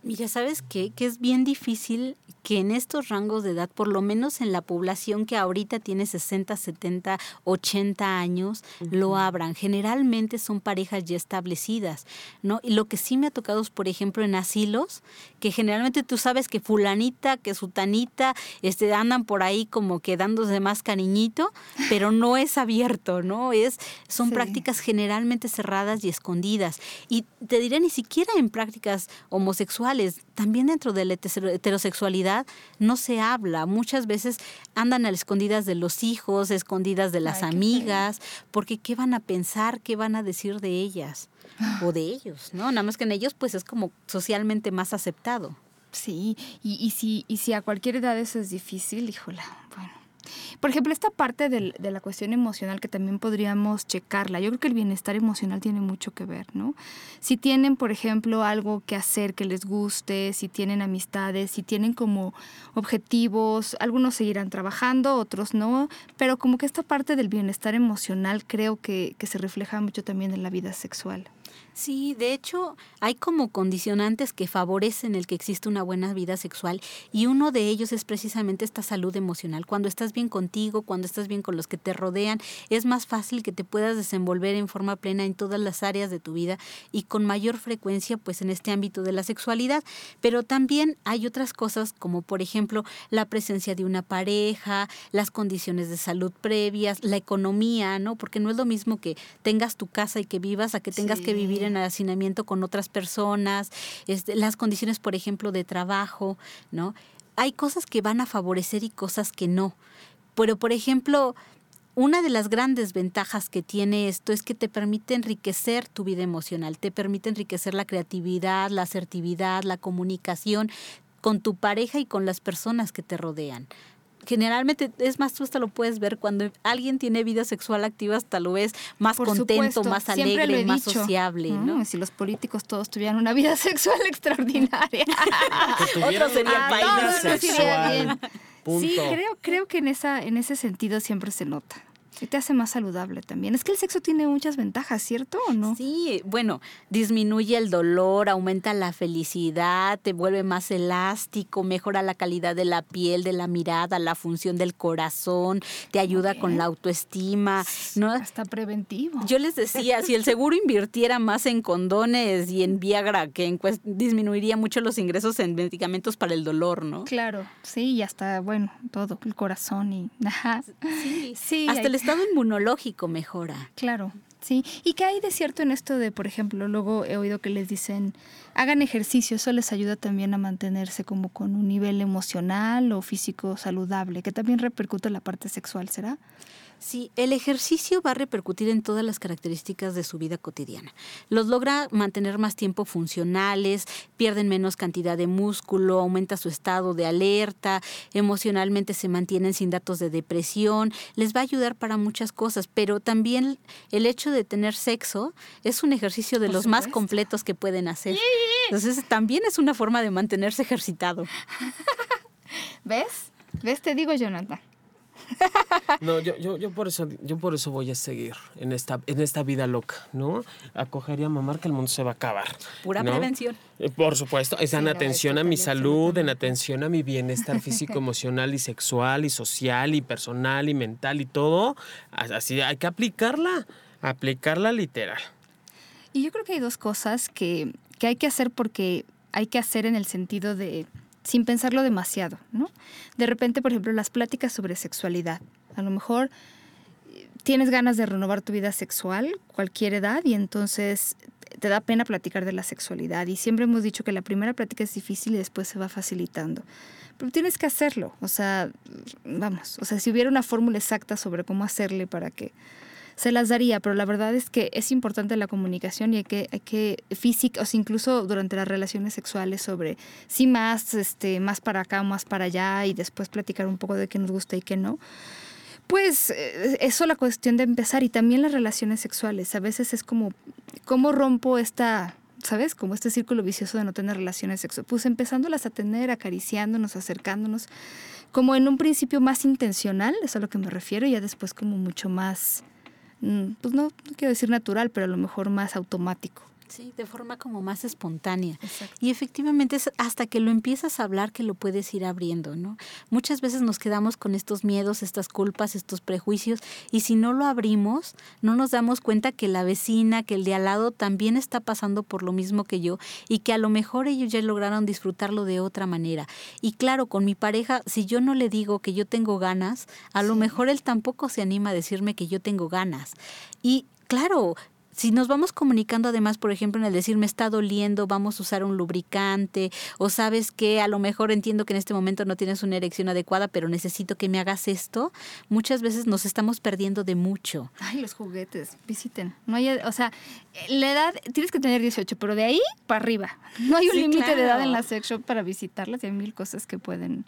Mira, ¿sabes qué? Que es bien difícil que en estos rangos de edad, por lo menos en la población que ahorita tiene 60, 70, 80 años, lo abran. Generalmente son parejas ya establecidas, ¿no? Y lo que sí me ha tocado es, por ejemplo, en asilos, que generalmente tú sabes que fulanita, que sutanita, este, andan por ahí como que dándose más cariñito, pero no es abierto, ¿no? Es, son prácticas generalmente cerradas y escondidas. Y te diré, ni siquiera en prácticas homosexuales, también dentro de la heterosexualidad no se habla. Muchas veces andan a las escondidas de los hijos, escondidas de las amigas, porque ¿qué van a pensar? ¿Qué van a decir de ellas? o de ellos, ¿no? Nada más que en ellos pues es como socialmente más aceptado. Sí, y, y, si, y si a cualquier edad eso es difícil, híjola, bueno, por ejemplo, esta parte de la cuestión emocional que también podríamos checarla. Yo creo que el bienestar emocional tiene mucho que ver, ¿no? Si tienen, por ejemplo, algo que hacer que les guste, si tienen amistades, si tienen como objetivos, algunos seguirán trabajando, otros no, pero como que esta parte del bienestar emocional creo que, que se refleja mucho también en la vida sexual. Sí, de hecho, hay como condicionantes que favorecen el que existe una buena vida sexual y uno de ellos es precisamente esta salud emocional. Cuando estás bien contigo, cuando estás bien con los que te rodean, es más fácil que te puedas desenvolver en forma plena en todas las áreas de tu vida y con mayor frecuencia pues en este ámbito de la sexualidad. Pero también hay otras cosas como por ejemplo la presencia de una pareja, las condiciones de salud previas, la economía, ¿no? Porque no es lo mismo que tengas tu casa y que vivas a que tengas que vivir en hacinamiento con otras personas, este, las condiciones, por ejemplo, de trabajo, ¿no? Hay cosas que van a favorecer y cosas que no. Pero, por ejemplo, una de las grandes ventajas que tiene esto es que te permite enriquecer tu vida emocional, te permite enriquecer la creatividad, la asertividad, la comunicación con tu pareja y con las personas que te rodean generalmente, es más, tú hasta lo puedes ver cuando alguien tiene vida sexual activa, hasta lo ves más contento, más alegre, más sociable. ¿no? Si los políticos todos tuvieran una vida sexual extraordinaria. Otro sería país sexual. Sí, creo, creo que en, esa, en ese sentido siempre se nota. Y te hace más saludable también. Es que el sexo tiene muchas ventajas, ¿cierto o no? Sí, bueno, disminuye el dolor, aumenta la felicidad, te vuelve más elástico, mejora la calidad de la piel, de la mirada, la función del corazón, te ayuda con la autoestima. ¿no? Hasta preventivo. Yo les decía, si el seguro invirtiera más en condones y en Viagra, que disminuiría mucho los ingresos en medicamentos para el dolor, ¿no? Claro, sí, y hasta, bueno, todo, el corazón y... Sí, sí hasta el estado inmunológico mejora. Claro. Sí, ¿y qué hay de cierto en esto de, por ejemplo, luego he oído que les dicen, hagan ejercicio, eso les ayuda también a mantenerse como con un nivel emocional o físico saludable, que también repercute en la parte sexual, ¿será? Sí, el ejercicio va a repercutir en todas las características de su vida cotidiana. Los logra mantener más tiempo funcionales, pierden menos cantidad de músculo, aumenta su estado de alerta, emocionalmente se mantienen sin datos de depresión, les va a ayudar para muchas cosas, pero también el hecho de tener sexo es un ejercicio de los más completos que pueden hacer. Entonces también es una forma de mantenerse ejercitado. ¿Ves? ¿Ves? Te digo, Jonathan. No, yo, yo, yo, por eso, yo por eso voy a seguir en esta, en esta vida loca, ¿no? Acoger y a mamar que el mundo se va a acabar. Pura prevención. Eh, por supuesto, es en atención a mi salud, en atención a mi bienestar físico, emocional y sexual y social y personal y mental y todo. Así hay que aplicarla, aplicarla literal. Y yo creo que hay dos cosas que, que hay que hacer porque hay que hacer en el sentido de sin pensarlo demasiado, ¿no? De repente, por ejemplo, las pláticas sobre sexualidad. A lo mejor eh, tienes ganas de renovar tu vida sexual, cualquier edad, y entonces te da pena platicar de la sexualidad. Y siempre hemos dicho que la primera plática es difícil y después se va facilitando. Pero tienes que hacerlo. O sea, vamos, o sea, si hubiera una fórmula exacta sobre cómo hacerle para que se las daría, pero la verdad es que es importante la comunicación y hay que, hay que física, o incluso durante las relaciones sexuales sobre sí más, este, más para acá más para allá y después platicar un poco de qué nos gusta y qué no. Pues eh, eso la cuestión de empezar y también las relaciones sexuales. A veces es como, ¿cómo rompo esta, ¿sabes? Como este círculo vicioso de no tener relaciones sexuales. Pues empezándolas a tener, acariciándonos, acercándonos, como en un principio más intencional, es a lo que me refiero, y ya después como mucho más pues no, quiero decir natural, pero a lo mejor más automático. Sí, de forma como más espontánea. Y efectivamente es hasta que lo empiezas a hablar que lo puedes ir abriendo, ¿no? Muchas veces nos quedamos con estos miedos, estas culpas, estos prejuicios, y si no lo abrimos, no nos damos cuenta que la vecina, que el de al lado también está pasando por lo mismo que yo y que a lo mejor ellos ya lograron disfrutarlo de otra manera. Y claro, con mi pareja, si yo no le digo que yo tengo ganas, a lo mejor él tampoco se anima a decirme que yo tengo ganas. Y claro, si nos vamos comunicando además, por ejemplo, en el decir me está doliendo, vamos a usar un lubricante, o sabes que a lo mejor entiendo que en este momento no tienes una erección adecuada, pero necesito que me hagas esto, muchas veces nos estamos perdiendo de mucho. Ay, los juguetes, visiten. No hay, o sea, la edad, tienes que tener 18, pero de ahí para arriba. No hay un límite de edad en la sex shop para visitarlas y hay mil cosas que pueden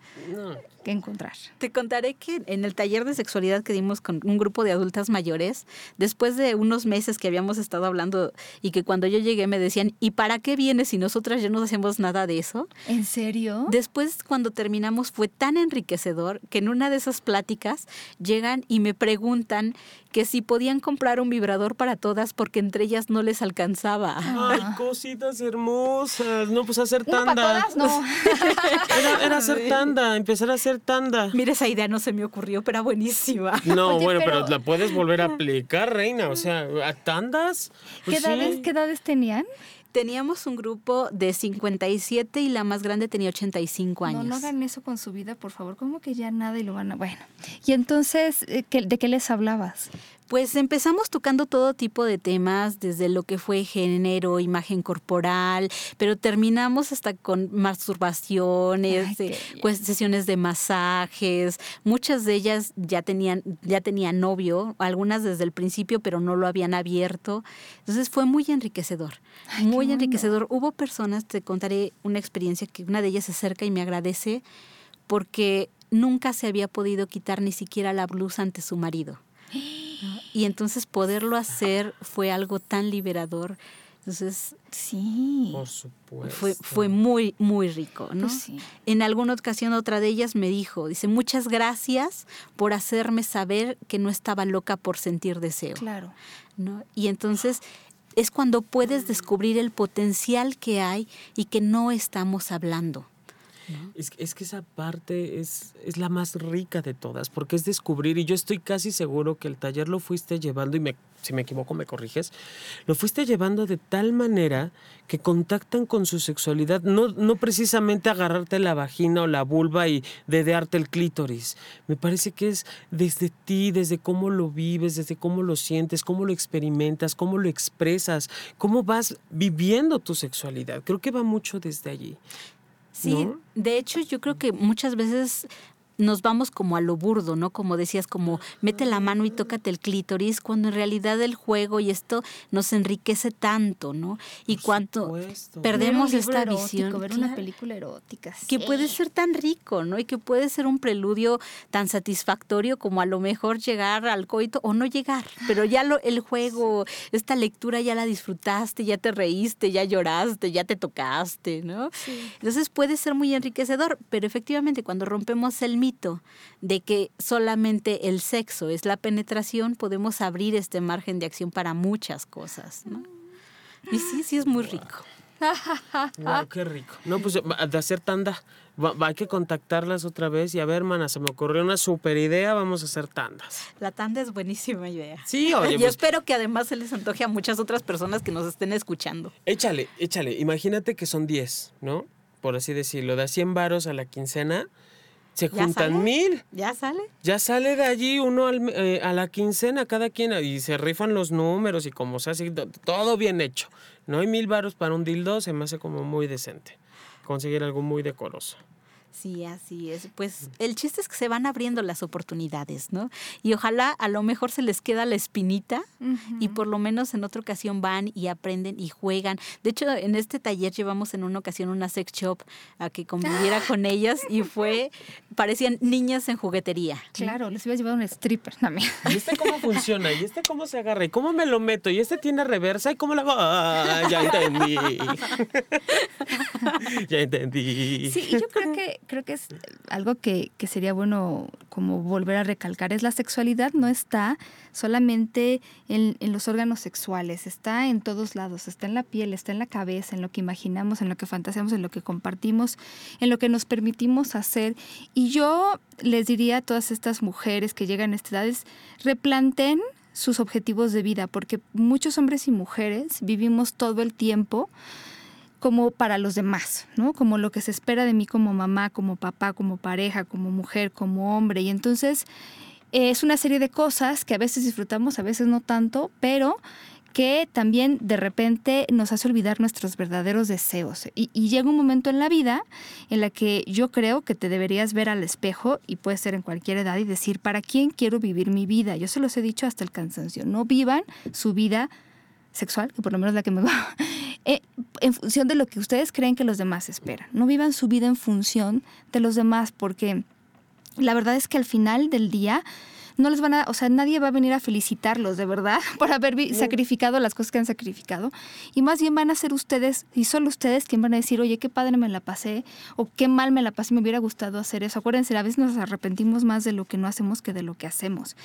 que encontrar. Te contaré que en el taller de sexualidad que dimos con un grupo de adultas mayores, después de unos meses que habíamos estado hablando y que cuando yo llegué me decían, ¿y para qué vienes si nosotras ya no hacemos nada de eso? ¿En serio? Después cuando terminamos fue tan enriquecedor que en una de esas pláticas llegan y me preguntan que si podían comprar un vibrador para todas porque entre ellas no les alcanzaba. Ay, cositas hermosas. No, pues hacer tanda. para todas, no. era, hacer tanda, empezar a hacer tanda. Mira, esa idea no se me ocurrió, pero buenísima. No, bueno, pero... la puedes volver a aplicar, reina. O sea, ¿a Pues ¿Qué, edades, ¿Qué edades tenían? Teníamos un grupo de 57 y la más grande tenía 85 años. No, no hagan eso con su vida, por favor. ¿Cómo que ya nada y lo van a...? Bueno, y entonces, eh, ¿de qué les hablabas? Pues empezamos tocando todo tipo de temas, desde lo que fue género, imagen corporal, pero terminamos hasta con masturbaciones, pues, sesiones de masajes. Muchas de ellas ya tenían, ya tenían novio, algunas desde el principio, pero no lo habían abierto. Entonces fue muy enriquecedor, muy enriquecedor. Hubo personas, te contaré una experiencia que una de ellas se acerca y me agradece porque nunca se había podido quitar ni siquiera la blusa ante su marido. Y entonces poderlo hacer fue algo tan liberador. Entonces, sí. Por supuesto. Fue, fue muy, muy rico, ¿no? Pues en alguna ocasión otra de ellas me dijo, dice, muchas gracias por hacerme saber que no estaba loca por sentir deseo. Claro. ¿no? Y entonces es cuando puedes descubrir el potencial que hay y que no estamos hablando. Es, es, que esa parte es, es la más rica de todas, porque es descubrir, y yo estoy casi seguro que el taller lo fuiste llevando, y me, si me equivoco me corriges, lo fuiste llevando de tal manera que contactan con su sexualidad, no, no precisamente agarrarte la vagina o la vulva y dedearte el clítoris. Me parece que es desde ti, desde cómo lo vives, desde cómo lo sientes, cómo lo experimentas, cómo lo expresas, cómo vas viviendo tu sexualidad. Creo que va mucho desde allí. Sí, de hecho yo creo que muchas veces nos vamos como a lo burdo, ¿no? Como decías, como mete la mano y tócate el clítoris, cuando en realidad el juego y esto nos enriquece tanto, ¿no? Y cuánto perdemos esta visión. Ver una película erótica. Que puede ser tan rico, ¿no? Y que puede ser un preludio tan satisfactorio como a lo mejor llegar al coito o no llegar, pero ya lo, el juego, esta lectura ya la disfrutaste, ya te reíste, ya lloraste, ya te tocaste, ¿no? Entonces puede ser muy enriquecedor, pero efectivamente cuando rompemos el mito, de que solamente el sexo es la penetración, podemos abrir este margen de acción para muchas cosas, ¿no? Y sí, sí es muy rico. wow, qué rico. No, pues de hacer tanda. Va, hay que contactarlas otra vez y a ver, hermana, se me ocurrió una super idea, vamos a hacer tandas. La tanda es buenísima idea. Sí, oye. y pues espero que además se les antoje a muchas otras personas que nos estén escuchando. Échale, échale. Imagínate que son 10, ¿no? Por así decirlo, de 100 varos a la quincena se juntan mil. ¿Ya sale? Ya sale de allí uno eh, a la quincena cada quien y se rifan los números y como se hace, todo bien hecho. No hay mil varos para un dildo, se me hace como muy decente. Conseguir algo muy decoroso. Sí, así es. Pues el chiste es que se van abriendo las oportunidades, ¿no? Y ojalá a lo mejor se les queda la espinita y por lo menos en otra ocasión van y aprenden y juegan. De hecho, en este taller llevamos en una ocasión una sex shop a que conviviera con ellas y fue, parecían niñas en juguetería. Claro, les iba a llevar un stripper también. ¿Y este cómo funciona? ¿Y este cómo se agarra? ¿Y cómo me lo meto? ¿Y este tiene reversa? ¿Y cómo lo hago? Ah, ya entendí. ya entendí. Sí, yo creo que creo que es algo que, sería bueno como volver a recalcar, es la sexualidad no está solamente en, los órganos sexuales, está en todos lados, está en la piel, está en la cabeza, en lo que imaginamos, en lo que fantaseamos, en lo que compartimos, en lo que nos permitimos hacer. Y yo les diría a todas estas mujeres que llegan a esta edad, replanten sus objetivos de vida, porque muchos hombres y mujeres vivimos todo el tiempo como para los demás, ¿no? Como lo que se espera de mí como mamá, como papá, como pareja, como mujer, como hombre. Y entonces es una serie de cosas que a veces disfrutamos, a veces no tanto, pero que también de repente nos hace olvidar nuestros verdaderos deseos. Y, llega un momento en la vida en la que yo creo que te deberías ver al espejo, y puede ser en cualquier edad, y decir, ¿para quién quiero vivir mi vida? Yo se los he dicho hasta el cansancio, no vivan su vida sexual, que por lo menos la que me va, eh, en función de lo que ustedes creen que los demás esperan. No vivan su vida en función de los demás, porque la verdad es que al final del día no les van a, o sea, nadie va a venir a felicitarlos de verdad por haber sacrificado las cosas que han sacrificado. Y más bien van a ser ustedes, y solo ustedes, quien van a decir, oye, qué padre me la pasé, o qué mal me la pasé, me hubiera gustado hacer eso. Acuérdense, a veces nos arrepentimos más de lo que no hacemos que de lo que hacemos.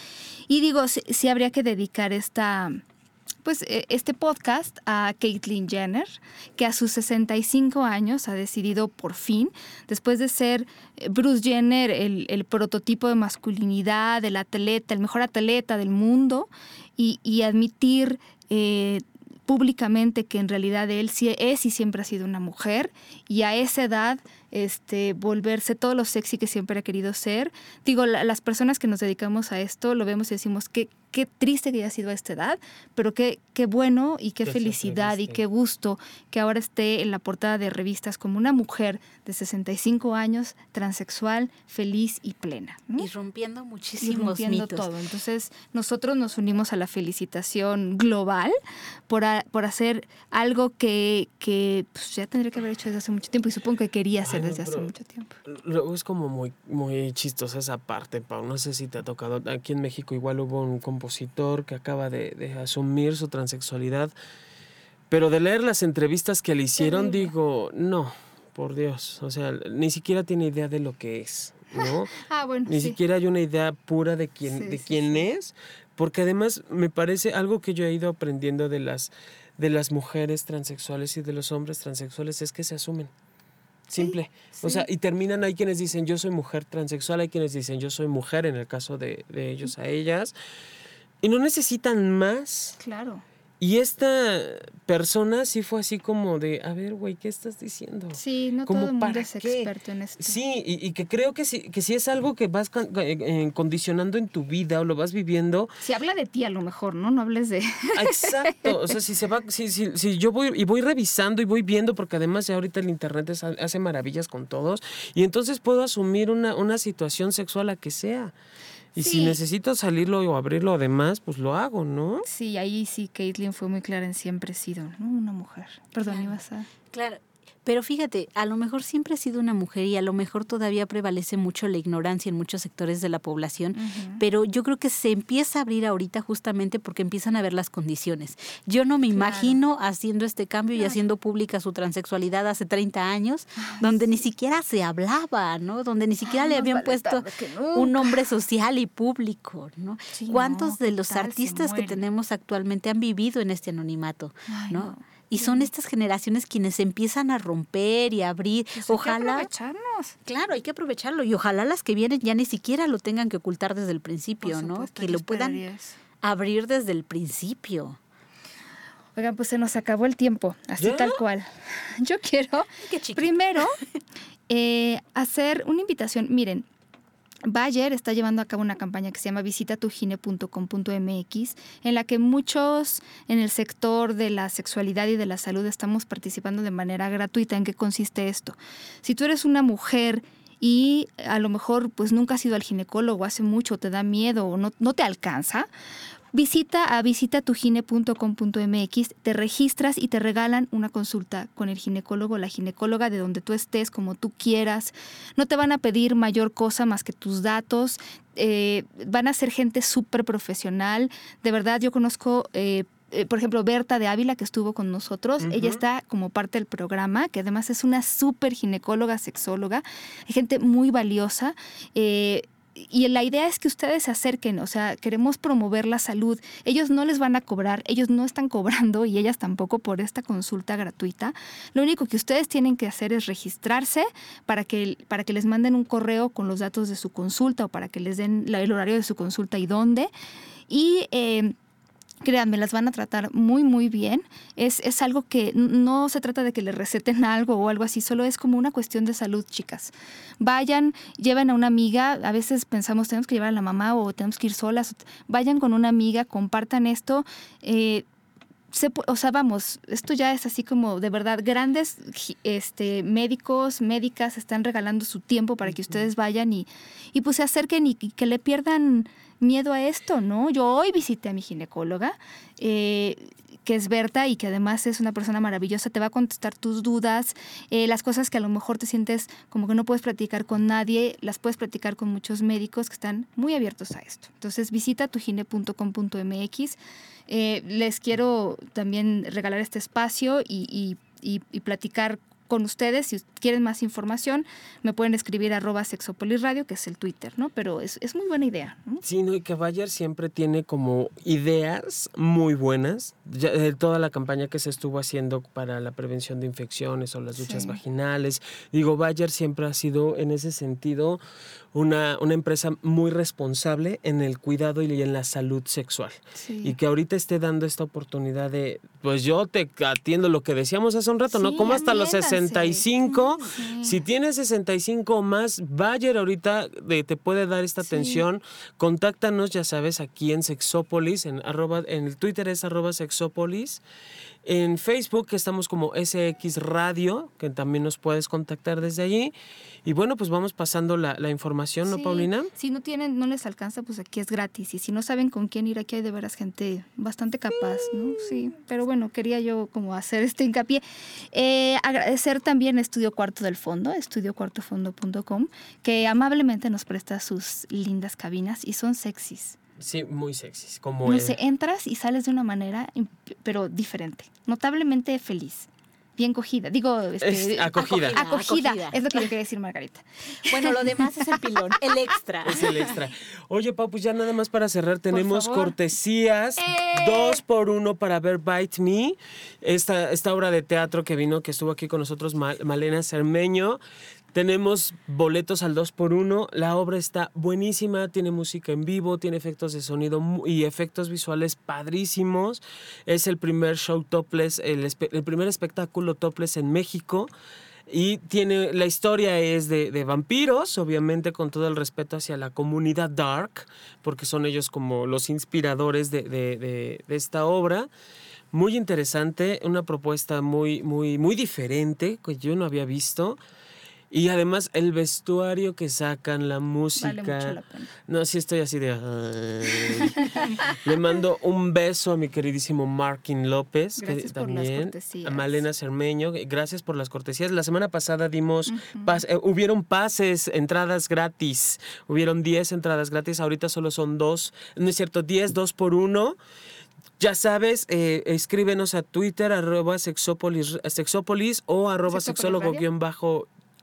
Y digo, sí habría que dedicar esta pues e, este podcast a Caitlyn Jenner, que a sus 65 años ha decidido por fin, después de ser eh, Bruce Jenner el, prototipo de masculinidad, el atleta, el mejor atleta del mundo, y, admitir eh, públicamente que en realidad él sí es y siempre ha sido una mujer, y a esa edad este, volverse todo lo sexy que siempre ha querido ser. Digo, las personas que nos dedicamos a esto lo vemos y decimos, que qué triste que haya sido a esta edad, pero qué, qué bueno y qué felicidad y qué gusto que ahora esté en la portada de revistas como una mujer de 65 años, transexual, feliz y plena. Y rompiendo muchísimos y rompiendo todo. Entonces, nosotros nos unimos a la felicitación global por, por hacer algo que, que pues, ya tendría que haber hecho desde hace mucho tiempo y supongo que quería hacer desde hace mucho tiempo. Luego es como muy, muy chistosa esa parte, Pau. No sé si te ha tocado. Aquí en México igual hubo un que acaba de, asumir su transexualidad. Pero de leer las entrevistas que le hicieron, digo, no, por Dios. O sea, ni siquiera tiene idea de lo que es, ¿no? ah, bueno, ni siquiera hay una idea pura de quién, de quién es. Porque además me parece algo que yo he ido aprendiendo de las, de las mujeres transexuales y de los hombres transexuales es que se asumen. Simple. O sea, y terminan, hay quienes dicen yo soy mujer transexual, hay quienes dicen yo soy mujer en el caso de, de ellos a ellas. Y no necesitan más. Claro. Y esta persona sí fue así como de, a ver, güey, ¿qué estás diciendo? Sí, no todo el mundo es experto en esto. Sí, y, que creo que si, que si es algo que vas eh, eh, condicionando en tu vida o lo vas viviendo. Si habla de ti a lo mejor, ¿no? No hables de... Exacto, o sea, si se va, si, si, si yo voy y voy revisando y voy viendo, porque además ya ahorita el internet hace maravillas con todos, y entonces puedo asumir una, una situación sexual a que sea. Y si necesito salirlo o abrirlo además, pues lo hago, ¿no? Sí, ahí sí, Caitlin fue muy clara en siempre he sido, ¿no? Una mujer. Perdón, ibas a... Claro, pero fíjate, a lo mejor siempre ha sido una mujer y a lo mejor todavía prevalece mucho la ignorancia en muchos sectores de la población, pero yo creo que se empieza a abrir ahorita justamente porque empiezan a ver las condiciones. Yo no me imagino haciendo este cambio y haciendo pública su transexualidad hace 30 años, donde ni siquiera se hablaba, ¿no? Donde ni siquiera le habían puesto un nombre social y público, ¿no? ¿Cuántos de los artistas que tenemos actualmente han vivido en este anonimato, ¿no? Y son estas generaciones quienes empiezan a romper y a abrir. Pues ojalá. Hay que aprovecharnos. Claro, hay que aprovecharlo. Y ojalá las que vienen ya ni siquiera lo tengan que ocultar desde el principio, ¿no? Que lo puedan abrir desde el principio. Oigan, pues se nos acabó el tiempo, así tal cual. Yo quiero primero eh, hacer una invitación. Miren, Bayer está llevando a cabo una campaña que se llama visitatugine.com.mx, en la que muchos en el sector de la sexualidad y de la salud estamos participando de manera gratuita. ¿En qué consiste esto? Si tú eres una mujer y a lo mejor pues nunca has ido al ginecólogo hace mucho, te da miedo o no, no te alcanza, Visita a visitatugine.com.mx, te registras y te regalan una consulta con el ginecólogo, la ginecóloga de donde tú estés, como tú quieras. No te van a pedir mayor cosa más que tus datos. Eh, van a ser gente súper profesional. De verdad, yo conozco... Eh, eh, por ejemplo, Berta de Ávila, que estuvo con nosotros, ella está como parte del programa, que además es una súper ginecóloga, sexóloga, gente muy valiosa y la idea es que ustedes se acerquen, o sea, queremos promover la salud. Ellos no les van a cobrar, ellos no están cobrando y ellas tampoco por esta consulta gratuita. Lo único que ustedes tienen que hacer es registrarse para que, para que les manden un correo con los datos de su consulta o para que les den el horario de su consulta y dónde. Y eh, Créanme, las van a tratar muy, muy bien. Es, es algo que no se trata de que les receten algo o algo así, solo es como una cuestión de salud, chicas. Vayan, lleven a una amiga, a veces pensamos tenemos que llevar a la mamá o tenemos que ir solas. Vayan con una amiga, compartan esto. Eh, o sea, vamos, esto ya es así como de verdad, grandes este, médicos, médicas están regalando su tiempo para que ustedes vayan y, y pues se acerquen y, que le pierdan miedo a esto, ¿no? Yo hoy visité a mi ginecóloga, eh, que es Berta y que además es una persona maravillosa, te va a contestar tus dudas, eh, las cosas que a lo mejor te sientes como que no puedes platicar con nadie, las puedes platicar con muchos médicos que están muy abiertos a esto. Entonces visita tugine.com.mx. Eh, les quiero también regalar este espacio y, y, y platicar con ustedes. Si quieren más información, me pueden escribir arroba sexopolisradio, que es el Twitter, ¿no? Pero es, es muy buena idea. Sí, no, y que Bayer siempre tiene como ideas muy buenas. Ya, eh, toda la campaña que se estuvo haciendo para la prevención de infecciones o las duchas vaginales. Digo, Bayer siempre ha sido en ese sentido una, una empresa muy responsable en el cuidado y en la salud sexual. Y que ahorita esté dando esta oportunidad de, pues yo te atiendo lo que decíamos hace un rato, ¿no? Como hasta los 65. Si tienes 65 o más, Bayer ahorita te puede dar esta atención. Contáctanos, ya sabes, aquí en Sexópolis, en, arroba, en el Twitter es arroba Sexópolis. En Facebook estamos como SX Radio, que también nos puedes contactar desde allí. Y bueno, pues vamos pasando la, información, ¿no, Paulina? Si no tienen, no les alcanza, pues aquí es gratis. Y si no saben con quién ir, aquí hay de veras gente bastante capaz, ¿no? Sí, pero bueno, quería yo como hacer este hincapié. Eh, agradecer también a Estudio Cuarto del Fondo, estudiocuartofondo.com, que amablemente nos presta sus lindas cabinas y son sexys. Sí, muy sexys. Como no sé, entras y sales de una manera, pero diferente, notablemente feliz. bien cogida. Digo, este, Es acogida. acogida. Acogida. Es lo que yo quería decir, Margarita. Bueno, lo demás es el pilón, el extra. Es el extra. Oye, Pau, pues ya nada más para cerrar, tenemos cortesías, ¡Eh! dos por uno para ver Bite Me, esta, esta obra de teatro que vino, que estuvo aquí con nosotros, Ma- Malena Cermeño. Tenemos boletos al 2 por 1 La obra está buenísima, tiene música en vivo, tiene efectos de sonido y efectos visuales padrísimos. Es el primer show topless, el, primer espectáculo topless en México. Y tiene, la historia es de, vampiros, obviamente con todo el respeto hacia la comunidad dark, porque son ellos como los inspiradores de- de esta obra. Muy interesante, una propuesta muy, muy, muy diferente que yo no había visto. Y además el vestuario que sacan, la música. Vale mucho la pena. No, sí estoy así de... Le mando un beso a mi queridísimo Markin López, Gracias que por las también, cortesías. a Malena Cermeño, gracias por las cortesías. La semana pasada dimos, pas- eh, hubieron pases, entradas gratis, hubieron 10 entradas gratis, ahorita solo son dos, no es cierto, 10, dos por uno. Ya sabes, eh, escríbenos a Twitter, arroba sexópolis, sexópolis o arroba ¿Sexópolis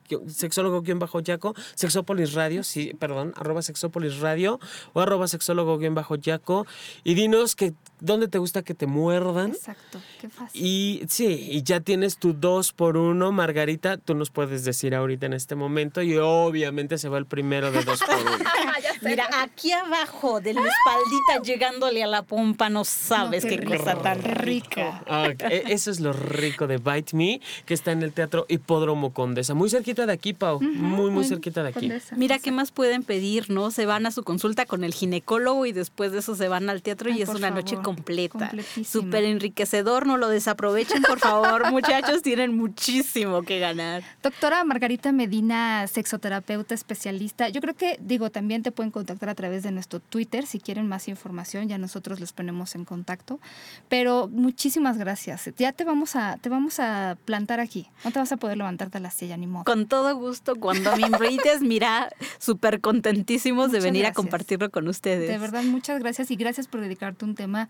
sexólogo Radio? guion bajo sexólogo guion bajo yaco, sexópolis radio, sí, perdón, arroba sexópolis radio o arroba sexólogo guion bajo yaco y dinos que dónde te gusta que te muerdan. Exacto, qué fácil. Y sí, y ya tienes tu dos por uno, Margarita, tú nos puedes decir ahorita en este momento y obviamente se va el primero de dos por uno. Mira, aquí abajo de la espaldita llegándole a la pompa, no sabes No, qué, qué cosa tan rica. Ah. E- Eso es lo rico de Bite Me, que está en el Teatro Hipódromo Condesa. Muy cerquita de aquí, Pau. muy, muy cerquita de aquí. Condesa. Mira qué más pueden pedir, ¿no? Se van a su consulta con el ginecólogo y después de eso se van al teatro y es una noche favor, completa. Súper enriquecedor, no lo desaprovechen, por favor. Muchachos, tienen muchísimo que ganar. Doctora Margarita Medina, sexoterapeuta especialista. Yo creo que, digo, también te pueden contactar a través de nuestro Twitter si quieren más información, ya nosotros les ponemos en contacto. Pero muchísimas gracias. Ya te vamos a, te vamos a plantar aquí. No te vas a poder levantarte a la silla, ni modo. Con todo gusto, cuando me invites, mira, súper contentísimos de venir a compartirlo con ustedes. De verdad, muchas gracias y gracias por dedicarte un tema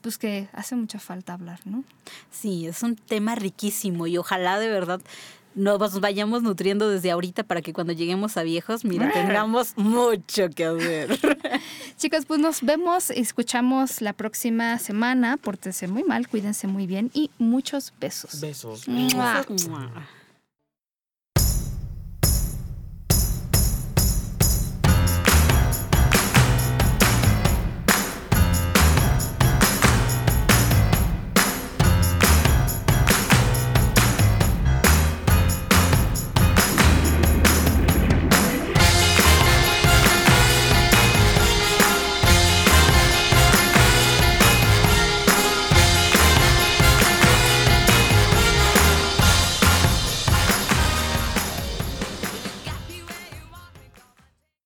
pues que hace mucha falta hablar, ¿no? Sí, es un tema riquísimo y ojalá de verdad nos vayamos nutriendo desde ahorita para que cuando lleguemos a viejos, mira, tengamos mucho que hacer. Chicos, pues nos vemos, escuchamos la próxima semana. Pórtense muy mal, cuídense muy bien y muchos besos. Besos. Mua. Mua.